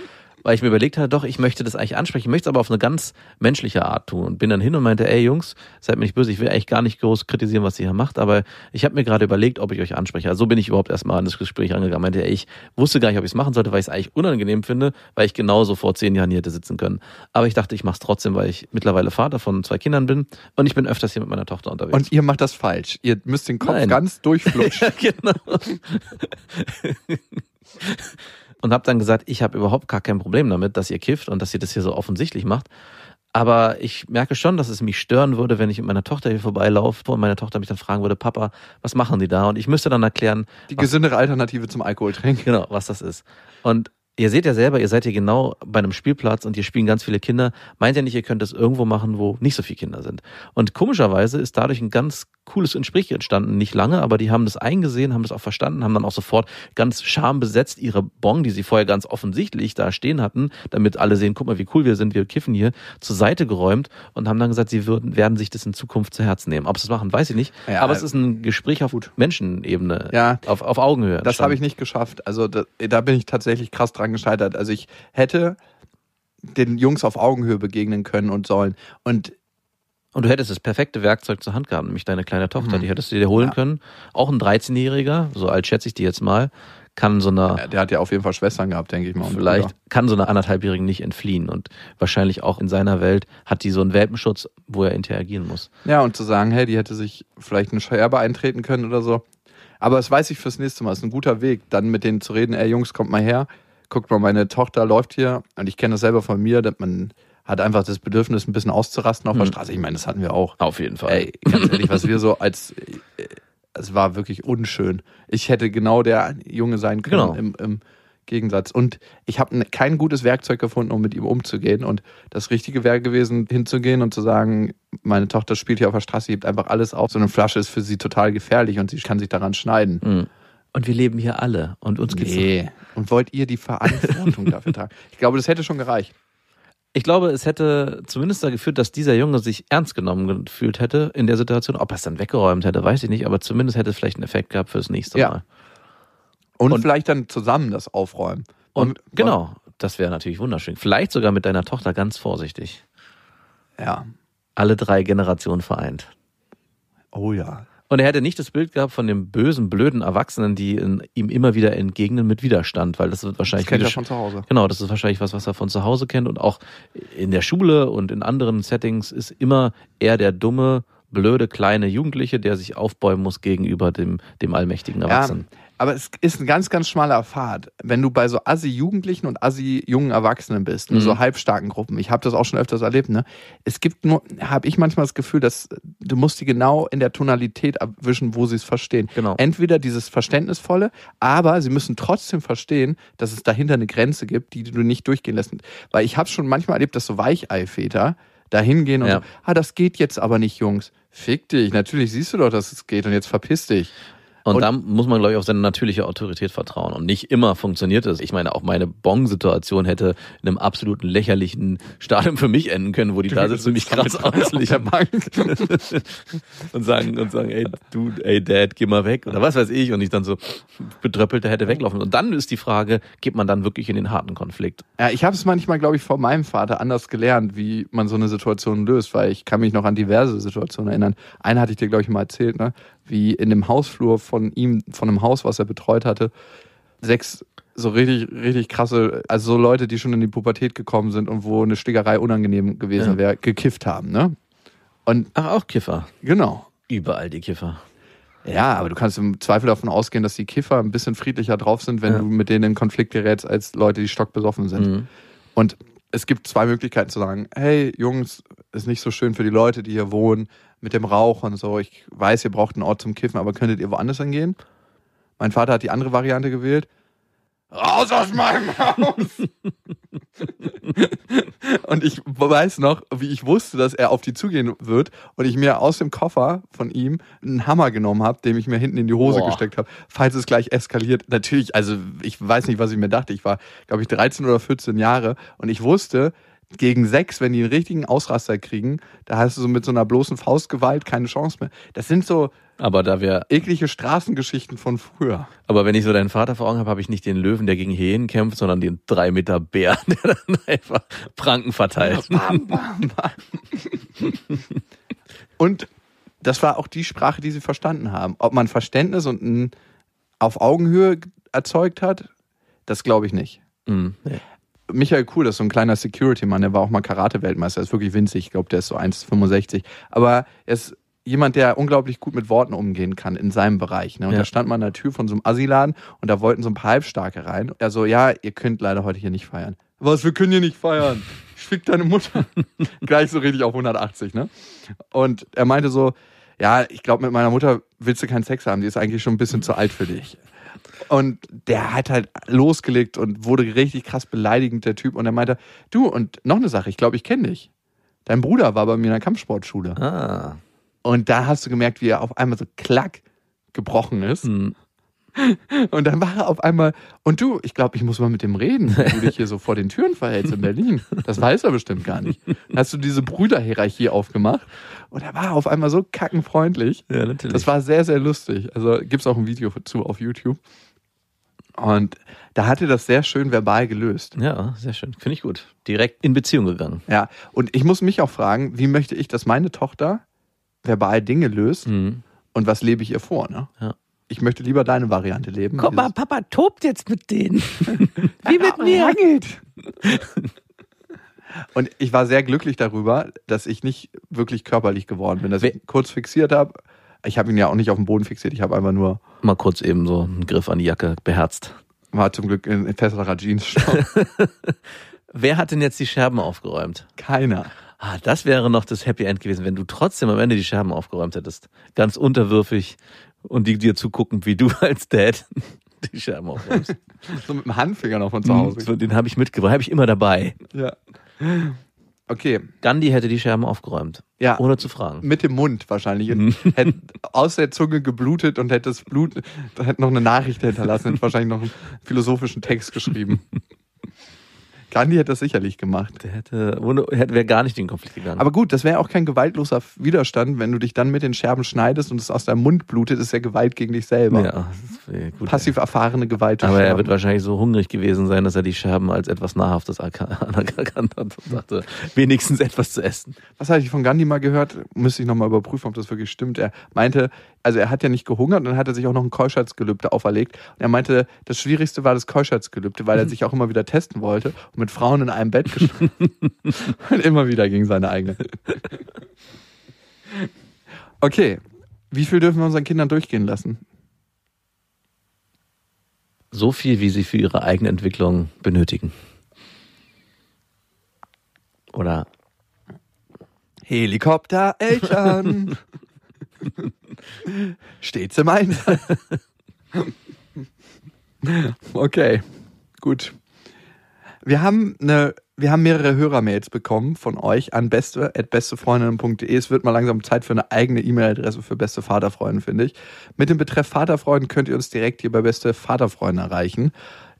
Speaker 4: weil ich mir überlegt hatte, doch, ich möchte das eigentlich ansprechen, ich möchte es aber auf eine ganz menschliche Art tun. Und bin dann hin und meinte, ey Jungs, seid mir nicht böse, ich will eigentlich gar nicht groß kritisieren, was ihr hier macht, aber ich habe mir gerade überlegt, ob ich euch anspreche. Also so bin ich überhaupt erstmal an das Gespräch angegangen. Meinte, ey, ich wusste gar nicht, ob ich es machen sollte, weil ich es eigentlich unangenehm finde, weil ich genauso vor zehn Jahren hier hätte sitzen können. Aber ich dachte, ich mache es trotzdem, weil ich mittlerweile Vater von zwei Kindern bin und ich bin öfters hier mit meiner Tochter unterwegs.
Speaker 5: Und ihr macht das falsch. Ihr müsst den Kopf
Speaker 4: Nein.
Speaker 5: ganz durchflutschen.
Speaker 4: genau. und habe dann gesagt, ich habe überhaupt gar kein Problem damit, dass ihr kifft und dass ihr das hier so offensichtlich macht. Aber ich merke schon, dass es mich stören würde, wenn ich mit meiner Tochter hier vorbeilaufe und meine Tochter mich dann fragen würde, Papa, was machen die da? Und ich müsste dann erklären,
Speaker 5: Die gesündere Alternative zum Alkohol trinken.
Speaker 4: genau, was das ist. Und ihr seht ja selber, ihr seid hier genau bei einem Spielplatz und hier spielen ganz viele Kinder. Meint ja nicht, ihr könnt das irgendwo machen, wo nicht so viele Kinder sind. Und komischerweise ist dadurch ein ganz cooles Gespräch entstanden. Nicht lange, aber die haben das eingesehen, haben das auch verstanden, haben dann auch sofort ganz schambesetzt ihre Bon, die sie vorher ganz offensichtlich da stehen hatten, damit alle sehen, guck mal, wie cool wir sind, wir kiffen hier, zur Seite geräumt und haben dann gesagt, sie würden, werden sich das in Zukunft zu Herzen nehmen. Ob sie das machen, weiß ich nicht.
Speaker 5: Ja,
Speaker 4: aber es ist ein Gespräch auf Menschenebene,
Speaker 5: Ja.
Speaker 4: auf, auf Augenhöhe.
Speaker 5: Das habe ich nicht geschafft. Also da, da bin ich tatsächlich krass dran gescheitert. Also ich hätte den Jungs auf Augenhöhe begegnen können und sollen. Und
Speaker 4: Und du hättest das perfekte Werkzeug zur Hand gehabt, nämlich deine kleine Tochter.
Speaker 5: Mhm.
Speaker 4: Die hättest du dir holen
Speaker 5: Ja.
Speaker 4: können. Auch ein 13-Jähriger, so alt schätze ich die jetzt mal, kann so einer,
Speaker 5: äh, der hat ja auf jeden Fall Schwestern gehabt, denke ich mal.
Speaker 4: vielleicht kann so einer anderthalbjährigen nicht entfliehen. Und wahrscheinlich auch in seiner Welt hat die so einen Welpenschutz, wo er interagieren muss.
Speaker 5: Ja, und zu sagen, hey, die hätte sich vielleicht eine Scherbe eintreten können oder so. Aber das weiß ich fürs nächste Mal. Das ist ein guter Weg, dann mit denen zu reden, ey Jungs, kommt mal her. Guckt mal, meine Tochter läuft hier. Und ich kenne das selber von mir, dass man hat einfach das Bedürfnis, ein bisschen auszurasten auf der
Speaker 4: Mhm.
Speaker 5: Straße. Ich meine, das hatten wir auch.
Speaker 4: Auf jeden Fall.
Speaker 5: Ey, ganz ehrlich, was wir so als. äh, Es war wirklich unschön. Ich hätte genau der Junge sein können
Speaker 4: Genau.
Speaker 5: im, im Gegensatz. Und ich habe kein gutes Werkzeug gefunden, um mit ihm umzugehen. Und das Richtige wäre gewesen, hinzugehen und zu sagen, meine Tochter spielt hier auf der Straße, hebt einfach alles auf. So eine Flasche ist für sie total gefährlich und sie kann sich daran schneiden.
Speaker 4: Mhm. Und wir leben hier alle. Und uns geht's
Speaker 5: Nee. Und wollt ihr die Verantwortung dafür tragen? Ich glaube, das hätte schon gereicht.
Speaker 4: Ich glaube, es hätte zumindest da geführt, dass dieser Junge sich ernst genommen gefühlt hätte in der Situation. Ob er es dann weggeräumt hätte, weiß ich nicht, aber zumindest hätte es vielleicht einen Effekt gehabt fürs nächste
Speaker 5: Ja.
Speaker 4: Mal.
Speaker 5: Und,
Speaker 4: Und-
Speaker 5: vielleicht dann zusammen das aufräumen.
Speaker 4: Und genau, das wäre natürlich wunderschön. Vielleicht sogar mit deiner Tochter ganz vorsichtig.
Speaker 5: Ja.
Speaker 4: Alle drei Generationen vereint.
Speaker 5: Oh ja.
Speaker 4: Und er hätte nicht das Bild gehabt von dem bösen, blöden Erwachsenen, die in, ihm immer wieder entgegnen mit Widerstand, weil das wird
Speaker 5: Das
Speaker 4: wahrscheinlich
Speaker 5: kennt
Speaker 4: wie
Speaker 5: er von zu Hause.
Speaker 4: Genau, das ist wahrscheinlich was, was er von zu Hause kennt und auch in der Schule und in anderen Settings ist immer er der dumme, blöde, kleine Jugendliche, der sich aufbäumen muss gegenüber dem, dem allmächtigen
Speaker 5: Ja,
Speaker 4: Erwachsenen.
Speaker 5: Aber es ist ein ganz, ganz schmaler Pfad. Wenn du bei so Assi-Jugendlichen und Assi-jungen Erwachsenen bist,
Speaker 4: Mhm.
Speaker 5: so halbstarken Gruppen, ich habe das auch schon öfters erlebt, ne? Es gibt nur, habe ich manchmal das Gefühl, dass du musst die genau in der Tonalität erwischen, wo sie es verstehen.
Speaker 4: Genau.
Speaker 5: Entweder dieses Verständnisvolle, aber sie müssen trotzdem verstehen, dass es dahinter eine Grenze gibt, die du nicht durchgehen lässt. Weil ich habe schon manchmal erlebt, dass so Weicheiväter da hingehen und
Speaker 4: Ja.
Speaker 5: so, ah, das geht jetzt aber nicht, Jungs. Fick dich, natürlich siehst du doch, dass es geht und jetzt verpiss dich.
Speaker 4: Und,
Speaker 5: Und-
Speaker 4: da muss man, glaube ich, auf seine natürliche Autorität vertrauen. Und nicht immer funktioniert es. Ich meine, auch meine Bong-Situation hätte in einem absoluten lächerlichen Stadium für mich enden können, wo die da sitzen und mich krass
Speaker 5: Bank.
Speaker 4: und sagen, und sagen, ey, du, ey, Dad, geh mal weg. Oder was weiß ich. Und ich dann so bedröppelte hätte weglaufen. Und dann ist die Frage, geht man dann wirklich in den harten Konflikt?
Speaker 5: Ja, ich habe es manchmal, glaube ich, von meinem Vater anders gelernt, wie man so eine Situation löst, weil ich kann mich noch an diverse Situationen erinnern. Eine hatte ich dir, glaube ich, mal erzählt, ne? Wie in dem Hausflur von ihm, von einem Haus, was er betreut hatte, sechs so richtig, richtig krasse, also so Leute, die schon in die Pubertät gekommen sind und wo eine Stickerei unangenehm gewesen
Speaker 4: Ja.
Speaker 5: wäre, gekifft haben. Ne? Und
Speaker 4: Ach, auch Kiffer.
Speaker 5: genau.
Speaker 4: Überall die Kiffer.
Speaker 5: Ja, aber du kannst im Zweifel davon ausgehen, dass die Kiffer ein bisschen friedlicher drauf sind, wenn
Speaker 4: Ja.
Speaker 5: du mit denen in Konflikt gerätst, als Leute, die stockbesoffen sind.
Speaker 4: Mhm.
Speaker 5: Und es gibt zwei Möglichkeiten zu sagen, hey Jungs, ist nicht so schön für die Leute, die hier wohnen, mit dem Rauch und so. Ich weiß, ihr braucht einen Ort zum Kiffen, aber könntet ihr woanders hingehen? Mein Vater hat die andere Variante gewählt. Raus aus meinem Haus! und ich weiß noch, wie ich wusste, dass er auf die zugehen wird und ich mir aus dem Koffer von ihm einen Hammer genommen habe, den ich mir hinten in die Hose
Speaker 4: Boah.
Speaker 5: gesteckt habe, falls es gleich eskaliert. Natürlich, also ich weiß nicht, was ich mir dachte. Ich war, glaube ich, 13 oder 14 Jahre und ich wusste, gegen sechs, wenn die einen richtigen Ausraster kriegen, da hast du so mit so einer bloßen Faustgewalt keine Chance mehr. Das sind so
Speaker 4: Aber da wir,
Speaker 5: eklige Straßengeschichten von früher.
Speaker 4: aber wenn ich so deinen Vater vor Augen habe, habe ich nicht den Löwen, der gegen Hyänen kämpft, sondern den drei Meter Bär, der dann einfach Pranken verteilt.
Speaker 5: Bam, bam, bam. Und das war auch die Sprache, die sie verstanden haben. Ob man Verständnis und ein auf Augenhöhe erzeugt hat, das glaube ich nicht.
Speaker 4: Mhm.
Speaker 5: Michael Kuhl, das ist so ein kleiner Security-Mann, der war auch mal Karate-Weltmeister, ist wirklich winzig, ich glaube, der ist so 1,65. Aber er ist jemand, der unglaublich gut mit Worten umgehen kann in seinem Bereich. Ne? Und
Speaker 4: Ja.
Speaker 5: da stand man an der Tür von so einem Assi-Laden und da wollten so ein paar Halbstarke rein. Er so, ja, ihr könnt leider heute hier nicht feiern. Was, wir können hier nicht feiern? Ich fick deine Mutter. Gleich so richtig auf 180, ne? Und er meinte so, ja, ich glaube, mit meiner Mutter willst du keinen Sex haben, die ist eigentlich schon ein bisschen zu alt für dich. Und der hat halt losgelegt und wurde richtig krass beleidigend, der Typ. Und er meinte, du, und noch eine Sache, ich glaube, ich kenne dich. Dein Bruder war bei mir in der Kampfsportschule.
Speaker 4: Ah.
Speaker 5: Und da hast du gemerkt, wie er auf einmal so klack gebrochen ist.
Speaker 4: Mhm.
Speaker 5: Und dann war er auf einmal, und du, ich glaube, ich muss mal mit dem reden, wie du dich hier so vor den Türen verhältst in Berlin. Das weiß er bestimmt gar nicht. Dann hast du diese Brüderhierarchie aufgemacht und er war auf einmal so kackenfreundlich.
Speaker 4: Ja, natürlich.
Speaker 5: Das war sehr, sehr lustig. Also gibt es auch ein Video zu auf YouTube. Und da hat er das sehr schön verbal gelöst.
Speaker 4: ja, sehr schön. Finde ich gut. Direkt in Beziehung gegangen.
Speaker 5: Ja, und ich muss mich auch fragen, wie möchte ich, dass meine Tochter verbal Dinge löst
Speaker 4: Mhm.
Speaker 5: und was lebe ich ihr vor? Ne?
Speaker 4: Ja.
Speaker 5: Ich möchte lieber deine Variante leben.
Speaker 4: Guck mal, Papa tobt jetzt mit denen. Wie mit mir.
Speaker 5: Rangelt. Und ich war sehr glücklich darüber, dass ich nicht wirklich körperlich geworden bin, dass ich ihn kurz fixiert habe. Ich habe ihn ja auch nicht auf den Boden fixiert, ich habe einfach nur,
Speaker 4: Mal kurz eben so einen Griff an die Jacke beherzt.
Speaker 5: war zum Glück in, in festerer Jeans.
Speaker 4: Wer hat denn jetzt die Scherben aufgeräumt?
Speaker 5: Keiner.
Speaker 4: Ah, das wäre noch das Happy End gewesen, wenn du trotzdem am Ende die Scherben aufgeräumt hättest. Ganz unterwürfig und die dir zugucken, wie du als Dad die Scherben aufräumst.
Speaker 5: So mit dem Handfinger noch von zu Hause.
Speaker 4: So, Den habe ich mitgebracht, habe ich immer dabei.
Speaker 5: Ja. Okay,
Speaker 4: Gandhi hätte die Scherben aufgeräumt,
Speaker 5: ja.
Speaker 4: ohne zu fragen.
Speaker 5: Mit dem Mund wahrscheinlich. Und hätte aus der Zunge geblutet und hätte das Blut, hätte noch eine Nachricht hinterlassen, hätte wahrscheinlich noch einen philosophischen Text geschrieben. Gandhi hätte das sicherlich gemacht.
Speaker 4: Der hätte, wäre gar nicht in den Konflikt gegangen.
Speaker 5: Aber gut, das wäre auch kein gewaltloser Widerstand, wenn du dich dann mit den Scherben schneidest und es aus deinem Mund blutet, ist ja Gewalt gegen dich selber.
Speaker 4: ja, gut.
Speaker 5: Passiv erfahrene Gewalt.
Speaker 4: Aber er
Speaker 5: Scherben.
Speaker 4: wird wahrscheinlich so hungrig gewesen sein, dass er die Scherben als etwas Nahrhaftes erka- anerkannt hat und dachte, wenigstens etwas zu essen.
Speaker 5: Was hatte ich von Gandhi mal gehört? Müsste ich nochmal überprüfen, ob das wirklich stimmt. Er meinte, also er hat ja nicht gehungert und dann hat er sich auch noch ein Keuschheitsgelübde auferlegt. Und er meinte, das Schwierigste war das Keuschheitsgelübde, weil er sich auch immer wieder testen wollte mit Frauen in einem Bett geschlafen und immer wieder gegen seine eigene. Okay, wie viel dürfen wir unseren Kindern durchgehen lassen?
Speaker 4: So viel, wie sie für ihre eigene Entwicklung benötigen. Oder
Speaker 5: Helikoptereltern. Stets im Einsatz. Okay, gut. Wir haben eine, wir haben mehrere Hörermails bekommen von euch an beste bestefreundinnen.de. Es wird mal langsam Zeit für eine eigene E-Mail-Adresse für beste Vaterfreunde, finde ich. Mit dem Betreff Vaterfreuden könnt ihr uns direkt hier bei beste Vaterfreunde erreichen.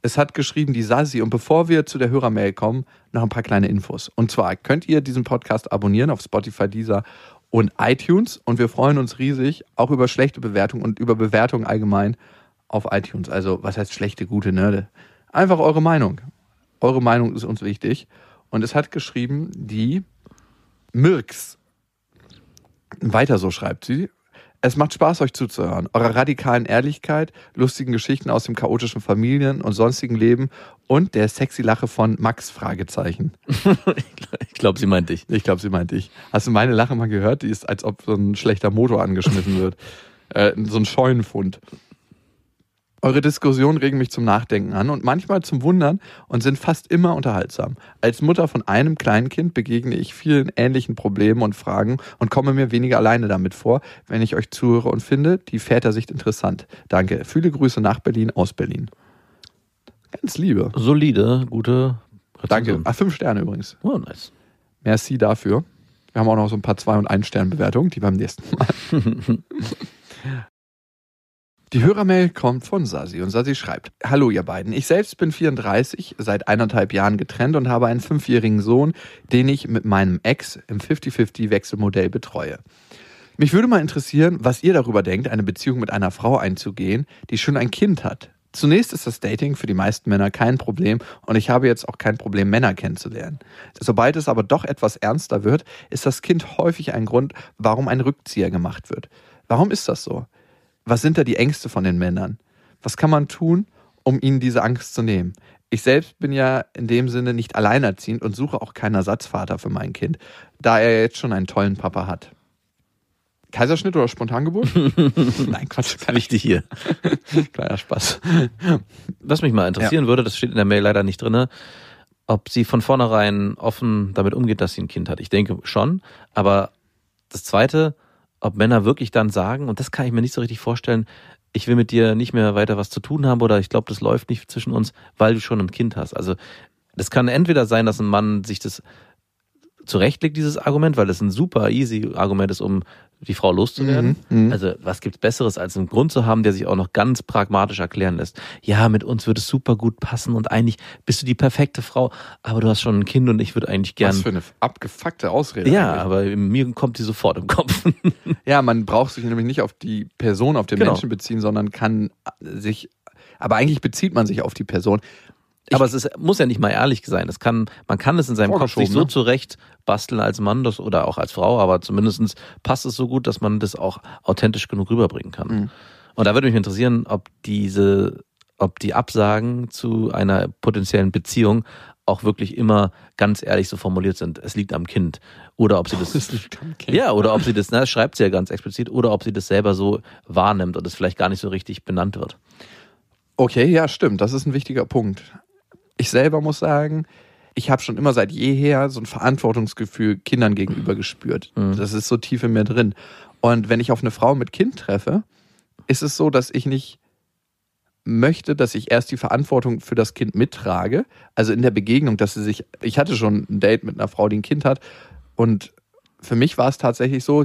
Speaker 5: Es hat geschrieben die Sasi und bevor wir zu der Hörermail kommen, noch ein paar kleine Infos. Und zwar könnt ihr diesen Podcast abonnieren auf Spotify, Deezer und iTunes und wir freuen uns riesig auch über schlechte Bewertungen und über Bewertungen allgemein auf iTunes. Also was heißt schlechte, gute Nerde? Einfach eure Meinung. Eure Meinung ist uns wichtig. Und es hat geschrieben die Mirks. Weiter so schreibt sie. Es macht Spaß, euch zuzuhören. Eurer radikalen Ehrlichkeit, lustigen Geschichten aus dem chaotischen Familien- und sonstigen Leben und der sexy Lache von Max Fragezeichen.
Speaker 4: ich glaube, sie meint dich.
Speaker 5: Ich glaube, sie meint ich. Hast du meine Lache mal gehört? Die ist, als ob so ein schlechter Motor angeschmissen wird. Äh, so ein Scheunenfund. Eure Diskussionen regen mich zum Nachdenken an und manchmal zum Wundern und sind fast immer unterhaltsam. Als Mutter von einem Kleinkind begegne ich vielen ähnlichen Problemen und Fragen und komme mir weniger alleine damit vor, wenn ich euch zuhöre und finde die Vätersicht interessant. Danke. Viele Grüße nach Berlin aus Berlin. Ganz liebe.
Speaker 4: Solide, gute
Speaker 5: Danke.
Speaker 4: Rezension.
Speaker 5: Ah, fünf Sterne übrigens.
Speaker 4: Oh, nice.
Speaker 5: Merci dafür. Wir haben auch noch so ein paar Zwei- und Ein-Stern-Bewertungen, die beim nächsten Mal. Die Hörermail kommt von Sasi und Sasi schreibt: Hallo, ihr beiden. Ich selbst bin 34, seit eineinhalb Jahren getrennt und habe einen fünfjährigen Sohn, den ich mit meinem Ex im 50-50-Wechselmodell betreue. Mich würde mal interessieren, was ihr darüber denkt, eine Beziehung mit einer Frau einzugehen, die schon ein Kind hat. Zunächst ist das Dating für die meisten Männer kein Problem und ich habe jetzt auch kein Problem, Männer kennenzulernen. Sobald es aber doch etwas ernster wird, ist das Kind häufig ein Grund, warum ein Rückzieher gemacht wird. Warum ist das so? Was sind da die Ängste von den Männern? Was kann man tun, um ihnen diese Angst zu nehmen? Ich selbst bin ja in dem Sinne nicht alleinerziehend und suche auch keinen Ersatzvater für mein Kind, da er jetzt schon einen tollen Papa hat. Kaiserschnitt oder Spontangeburt? Nein, Quatsch,
Speaker 4: Wichtig hier.
Speaker 5: kleiner Spaß.
Speaker 4: Was mich mal interessieren würde, das steht in der Mail leider nicht drinne, ob sie von vornherein offen damit umgeht, dass sie ein Kind hat. Ich denke schon, aber das Zweite, ob Männer wirklich dann sagen, und das kann ich mir nicht so richtig vorstellen, ich will mit dir nicht mehr weiter was zu tun haben oder ich glaube, das läuft nicht zwischen uns, weil du schon ein Kind hast. Also das kann entweder sein, dass ein Mann sich das zurechtlegt, dieses Argument, weil das ein super easy Argument ist, um die Frau loszuwerden.
Speaker 5: Mhm, mhm.
Speaker 4: Also was gibt's Besseres, als einen Grund zu haben, der sich auch noch ganz pragmatisch erklären lässt. Ja, mit uns würde es super gut passen und eigentlich bist du die perfekte Frau, aber du hast schon ein Kind und ich würde eigentlich gern.
Speaker 5: Was für eine abgefuckte Ausrede.
Speaker 4: ja,
Speaker 5: eigentlich.
Speaker 4: aber mir kommt die sofort im Kopf.
Speaker 5: Ja, man braucht sich nämlich nicht auf die Person, auf den
Speaker 4: Genau.
Speaker 5: Menschen beziehen, sondern kann sich, aber eigentlich bezieht man sich auf die Person.
Speaker 4: Aber es ist, muss ja nicht mal ehrlich sein. Es kann, man kann es in seinem Kopf sich so
Speaker 5: ne?
Speaker 4: zurecht basteln als Mann das, oder auch als Frau, aber zumindestens passt es so gut, dass man das auch authentisch genug rüberbringen kann.
Speaker 5: Mhm.
Speaker 4: Und da würde mich interessieren, ob diese, ob die Absagen zu einer potenziellen Beziehung auch wirklich immer ganz ehrlich so formuliert sind. Es liegt am Kind. Oder ob sie das, ja, oder ob sie das, na, das schreibt sie ja ganz explizit, oder ob sie das selber so wahrnimmt und es vielleicht gar nicht so richtig benannt wird.
Speaker 5: Okay, ja, stimmt. Das ist ein wichtiger Punkt. Ich selber muss sagen, ich habe schon immer seit jeher so ein Verantwortungsgefühl Kindern gegenüber gespürt.
Speaker 4: Mhm.
Speaker 5: Das ist so tief in mir drin. Und wenn ich auf eine Frau mit Kind treffe, ist es so, dass ich nicht möchte, dass ich erst die Verantwortung für das Kind mittrage. Also in der Begegnung, dass sie sich, ich hatte schon ein Date mit einer Frau, die ein Kind hat. Und für mich war es tatsächlich so,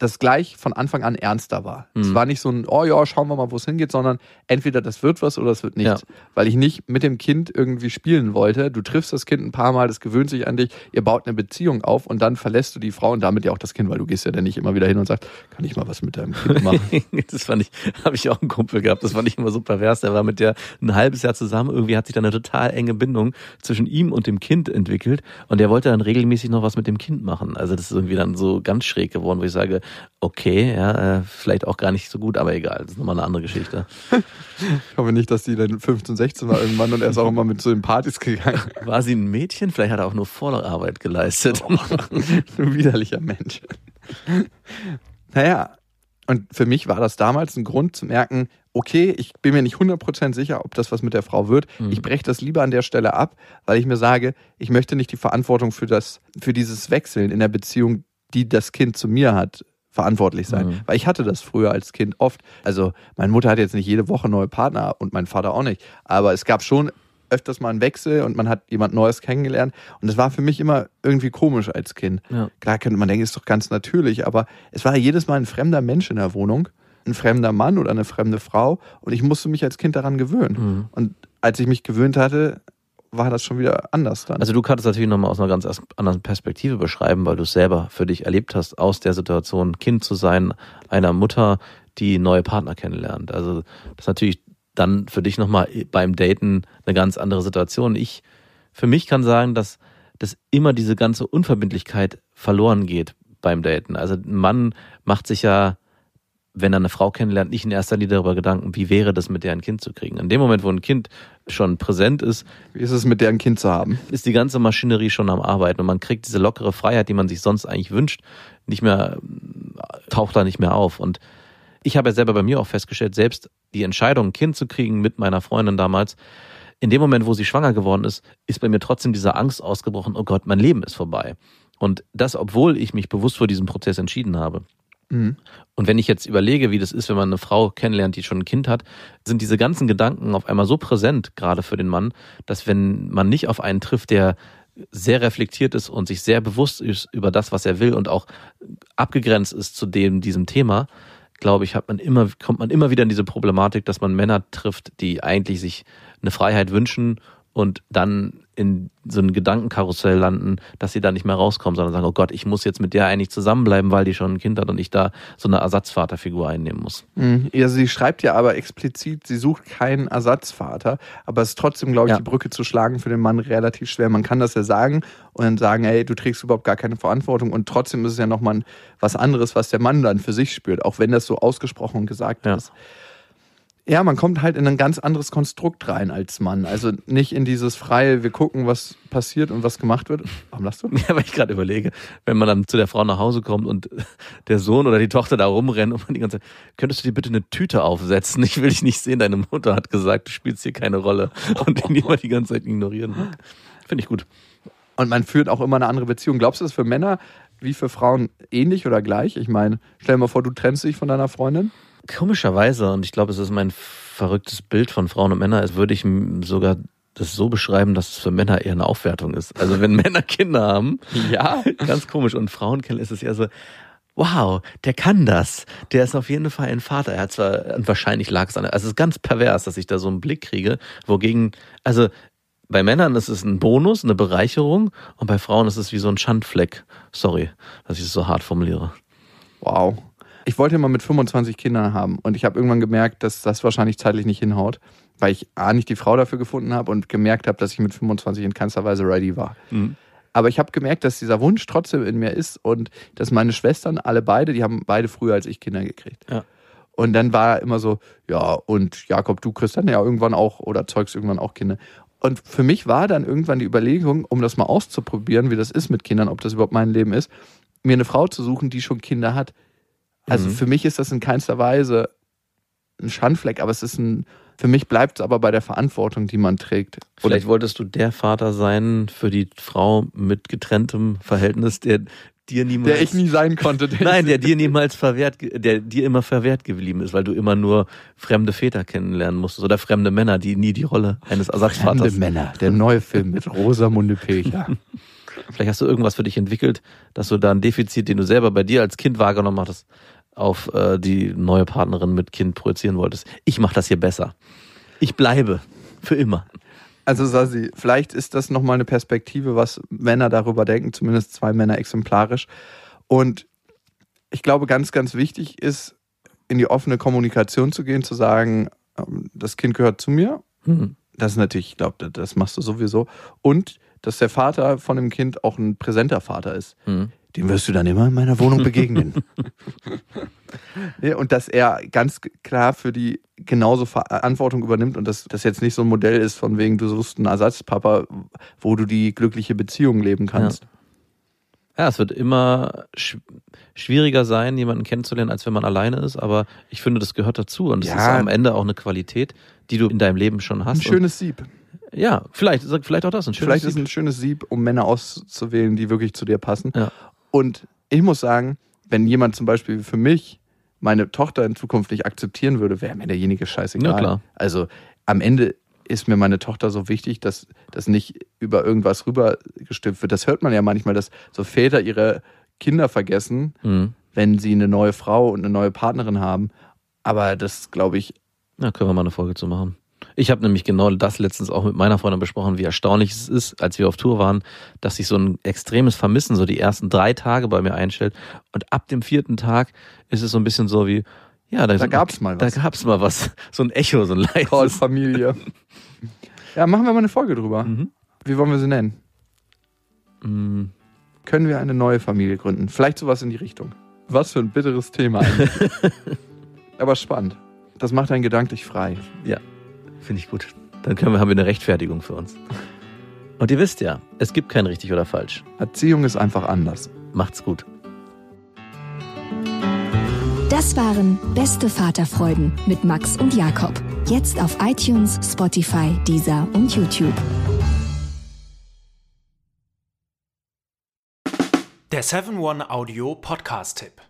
Speaker 5: das gleich von Anfang an ernster war. Es
Speaker 4: Mhm.
Speaker 5: war nicht so ein, oh ja, schauen wir mal, wo es hingeht, sondern entweder das wird was oder es wird nichts.
Speaker 4: Ja.
Speaker 5: Weil ich nicht mit dem Kind irgendwie spielen wollte. Du triffst das Kind ein paar Mal, das gewöhnt sich an dich, ihr baut eine Beziehung auf und dann verlässt du die Frau und damit ja auch das Kind, weil du gehst ja dann nicht immer wieder hin und sagst, kann ich mal was mit deinem Kind machen?
Speaker 4: das fand ich, habe ich auch einen Kumpel gehabt, das fand ich immer so pervers. Der war mit der ein halbes Jahr zusammen, irgendwie hat sich da eine total enge Bindung zwischen ihm und dem Kind entwickelt und der wollte dann regelmäßig noch was mit dem Kind machen. Also das ist irgendwie dann so ganz schräg geworden, wo ich sage, okay, ja, äh, vielleicht auch gar nicht so gut, aber egal, das ist nochmal eine andere Geschichte.
Speaker 5: Ich hoffe nicht, dass die dann 15, 16 war irgendwann und er ist auch immer mit zu den Partys gegangen.
Speaker 4: War sie ein Mädchen? Vielleicht hat er auch nur Vorarbeit geleistet.
Speaker 5: Du widerlicher Mensch. Naja, und für mich war das damals ein Grund zu merken, okay, ich bin mir nicht 100% sicher, ob das was mit der Frau wird.
Speaker 4: Mhm.
Speaker 5: Ich breche das lieber an der Stelle ab, weil ich mir sage, ich möchte nicht die Verantwortung für, das, für dieses Wechseln in der Beziehung, die das Kind zu mir hat, verantwortlich sein.
Speaker 4: Mhm.
Speaker 5: Weil ich hatte das früher als Kind oft. Also meine Mutter hat jetzt nicht jede Woche neue Partner und mein Vater auch nicht. Aber es gab schon öfters mal einen Wechsel und man hat jemand Neues kennengelernt. Und das war für mich immer irgendwie komisch als Kind.
Speaker 4: Ja.
Speaker 5: Klar könnte man denken, ist doch ganz natürlich, aber es war jedes Mal ein fremder Mensch in der Wohnung, ein fremder Mann oder eine fremde Frau und ich musste mich als Kind daran gewöhnen.
Speaker 4: Mhm.
Speaker 5: Und als ich mich gewöhnt hatte, war das schon wieder anders dann.
Speaker 4: Also du kannst natürlich nochmal aus einer ganz anderen Perspektive beschreiben, weil du es selber für dich erlebt hast, aus der Situation Kind zu sein, einer Mutter, die neue Partner kennenlernt. Also das ist natürlich dann für dich nochmal beim Daten eine ganz andere Situation. Ich für mich kann sagen, dass, dass immer diese ganze Unverbindlichkeit verloren geht beim Daten. Also ein Mann macht sich ja, wenn er eine Frau kennenlernt, nicht in erster Linie darüber Gedanken, wie wäre das, mit der ein Kind zu kriegen. In dem Moment, wo ein Kind schon präsent ist,
Speaker 5: Wie ist es, mit der ein Kind zu haben?
Speaker 4: ist die ganze Maschinerie schon am Arbeiten und man kriegt diese lockere Freiheit, die man sich sonst eigentlich wünscht, nicht mehr, taucht da nicht mehr auf. Und ich habe ja selber bei mir auch festgestellt, selbst die Entscheidung, ein Kind zu kriegen mit meiner Freundin damals, in dem Moment, wo sie schwanger geworden ist, ist bei mir trotzdem diese Angst ausgebrochen, oh Gott, mein Leben ist vorbei. Und das, obwohl ich mich bewusst für diesen Prozess entschieden habe.
Speaker 5: Mhm.
Speaker 4: Und wenn ich jetzt überlege, wie das ist, wenn man eine Frau kennenlernt, die schon ein Kind hat, sind diese ganzen Gedanken auf einmal so präsent, gerade für den Mann, dass wenn man nicht auf einen trifft, der sehr reflektiert ist und sich sehr bewusst ist über das, was er will und auch abgegrenzt ist zu dem, diesem Thema, glaube ich, hat man immer, kommt man immer wieder in diese Problematik, dass man Männer trifft, die eigentlich sich eine Freiheit wünschen und dann in so ein Gedankenkarussell landen, dass sie da nicht mehr rauskommen, sondern sagen, oh Gott, ich muss jetzt mit der eigentlich zusammenbleiben, weil die schon ein Kind hat und ich da so eine Ersatzvaterfigur einnehmen muss.
Speaker 5: Mhm. Ja, sie schreibt ja aber explizit, sie sucht keinen Ersatzvater, aber es ist trotzdem, glaube ich,
Speaker 4: Ja.
Speaker 5: die Brücke zu schlagen für den Mann relativ schwer. Man kann das ja sagen und dann sagen, ey, du trägst überhaupt gar keine Verantwortung und trotzdem ist es ja nochmal was anderes, was der Mann dann für sich spürt, auch wenn das so ausgesprochen und gesagt
Speaker 4: Ja.
Speaker 5: ist. Ja, man kommt halt in ein ganz anderes Konstrukt rein als Mann. Also nicht in dieses freie, wir gucken, was passiert und was gemacht wird. Warum lachst du?
Speaker 4: Ja, weil ich gerade überlege, wenn man dann zu der Frau nach Hause kommt und der Sohn oder die Tochter da rumrennen und man die ganze Zeit, könntest du dir bitte eine Tüte aufsetzen? Ich will dich nicht sehen, deine Mutter hat gesagt, du spielst hier keine Rolle und ihn immer die ganze Zeit ignorieren. Finde ich gut.
Speaker 5: Und man führt auch immer eine andere Beziehung. Glaubst du, das ist für Männer wie für Frauen ähnlich oder gleich? Ich meine, stell dir mal vor, du trennst dich von deiner Freundin.
Speaker 4: Komischerweise, und ich glaube, es ist mein verrücktes Bild von Frauen und Männern, als würde ich sogar das so beschreiben, dass es für Männer eher eine Aufwertung ist. Also wenn Männer Kinder haben,
Speaker 5: Ja.
Speaker 4: ganz komisch, und Frauen kennen, ist es eher so, wow, der kann das. Der ist auf jeden Fall ein Vater. Er hat zwar, und wahrscheinlich lag es an, also es ist ganz pervers, dass ich da so einen Blick kriege, wogegen, also bei Männern ist es ein Bonus, eine Bereicherung, und bei Frauen ist es wie so ein Schandfleck. Sorry, dass ich es so hart formuliere.
Speaker 5: Wow. Ich wollte immer mit 25 Kindern haben und ich habe irgendwann gemerkt, dass das wahrscheinlich zeitlich nicht hinhaut, weil ich A, nicht die Frau dafür gefunden habe und gemerkt habe, dass ich mit 25 in keinster Weise ready war. Aber ich habe gemerkt, dass dieser Wunsch trotzdem in mir ist und dass meine Schwestern, alle beide, die haben beide früher als ich Kinder gekriegt.
Speaker 4: Ja.
Speaker 5: Und dann war immer so, ja, und Jakob, du kriegst dann ja irgendwann auch oder zeugst irgendwann auch Kinder. Und für mich war dann irgendwann die Überlegung, um das mal auszuprobieren, wie das ist mit Kindern, ob das überhaupt mein Leben ist, mir eine Frau zu suchen, die schon Kinder hat. Also
Speaker 4: Mhm.
Speaker 5: für mich ist das in keinster Weise ein Schandfleck, aber es ist ein, für mich bleibt es aber bei der Verantwortung, die man trägt.
Speaker 4: Vielleicht wolltest du der Vater sein für die Frau mit getrenntem Verhältnis, der dir niemals.
Speaker 5: Der ich nie sein konnte.
Speaker 4: Nein, der dir niemals verwehrt, der dir immer verwehrt geblieben ist, weil du immer nur fremde Väter kennenlernen musstest oder fremde Männer, die nie die Rolle eines
Speaker 5: Fremde
Speaker 4: Ersatzvaters.
Speaker 5: Männer, der neue Film mit Rosamunde Pilcher.
Speaker 4: Vielleicht hast du irgendwas für dich entwickelt, dass du da ein Defizit, den du selber bei dir als Kind wahrgenommen hattest, auf äh, die neue Partnerin mit Kind projizieren wolltest. Ich mache das hier besser. Ich bleibe für immer.
Speaker 5: Also Sasi, vielleicht ist das nochmal eine Perspektive, was Männer darüber denken, zumindest zwei Männer exemplarisch. Und ich glaube, ganz, ganz wichtig ist, in die offene Kommunikation zu gehen, zu sagen, ähm, das Kind gehört zu mir.
Speaker 4: Hm.
Speaker 5: Das ist natürlich, ich glaube, das machst du sowieso. Und dass der Vater von dem Kind auch ein präsenter Vater ist.
Speaker 4: Hm.
Speaker 5: Dem wirst du dann immer in meiner Wohnung begegnen. ja, und dass er ganz klar für die genauso Verantwortung übernimmt und dass das jetzt nicht so ein Modell ist, von wegen, du suchst einen Ersatzpapa, wo du die glückliche Beziehung leben kannst.
Speaker 4: Ja, es wird immer sch schwieriger sein, jemanden kennenzulernen, als wenn man alleine ist, aber ich finde, das gehört dazu und es
Speaker 5: Ja.
Speaker 4: ist am Ende auch eine Qualität, die du in deinem Leben schon
Speaker 5: Ein
Speaker 4: hast.
Speaker 5: schönes Sieb.
Speaker 4: Ja, vielleicht, vielleicht auch das, ein schönes
Speaker 5: Vielleicht ist
Speaker 4: Sieb.
Speaker 5: ein schönes Sieb, um Männer auszuwählen, die wirklich zu dir passen.
Speaker 4: Ja.
Speaker 5: Und ich muss sagen, wenn jemand zum Beispiel für mich meine Tochter in Zukunft nicht akzeptieren würde, wäre mir derjenige scheißegal.
Speaker 4: Ja, klar.
Speaker 5: Also am Ende ist mir meine Tochter so wichtig, dass das nicht über irgendwas rübergestimmt wird. Das hört man ja manchmal, dass so Väter ihre Kinder vergessen,
Speaker 4: Mhm.
Speaker 5: wenn sie eine neue Frau und eine neue Partnerin haben. Aber das glaube ich,
Speaker 4: Ja, können wir mal eine Folge zu machen. Ich habe nämlich genau das letztens auch mit meiner Freundin besprochen, wie erstaunlich es ist, als wir auf Tour waren, dass sich so ein extremes Vermissen so die ersten drei Tage bei mir einstellt. Und ab dem vierten Tag ist es so ein bisschen so wie, ja, da, sind-
Speaker 5: gab's mal was.
Speaker 4: Da gab's mal was. So ein Echo, so ein
Speaker 5: Call
Speaker 4: leises.
Speaker 5: Familie. ja, machen wir mal eine Folge drüber.
Speaker 4: Mhm.
Speaker 5: Wie wollen wir sie nennen?
Speaker 4: Mm,
Speaker 5: Können wir eine neue Familie gründen? Vielleicht sowas in die Richtung. Was für ein bitteres Thema eigentlich. Aber spannend. Das macht einen gedanklich frei.
Speaker 4: Finde ich gut. Dann können wir, haben wir eine Rechtfertigung für uns. Und ihr wisst ja, es gibt kein richtig oder falsch.
Speaker 5: Erziehung ist einfach anders.
Speaker 4: Macht's gut.
Speaker 1: Das waren Beste Vaterfreuden mit Max und Jakob. Jetzt auf iTunes, Spotify, Deezer und YouTube.
Speaker 6: Der 7-One-Audio-Podcast-Tipp.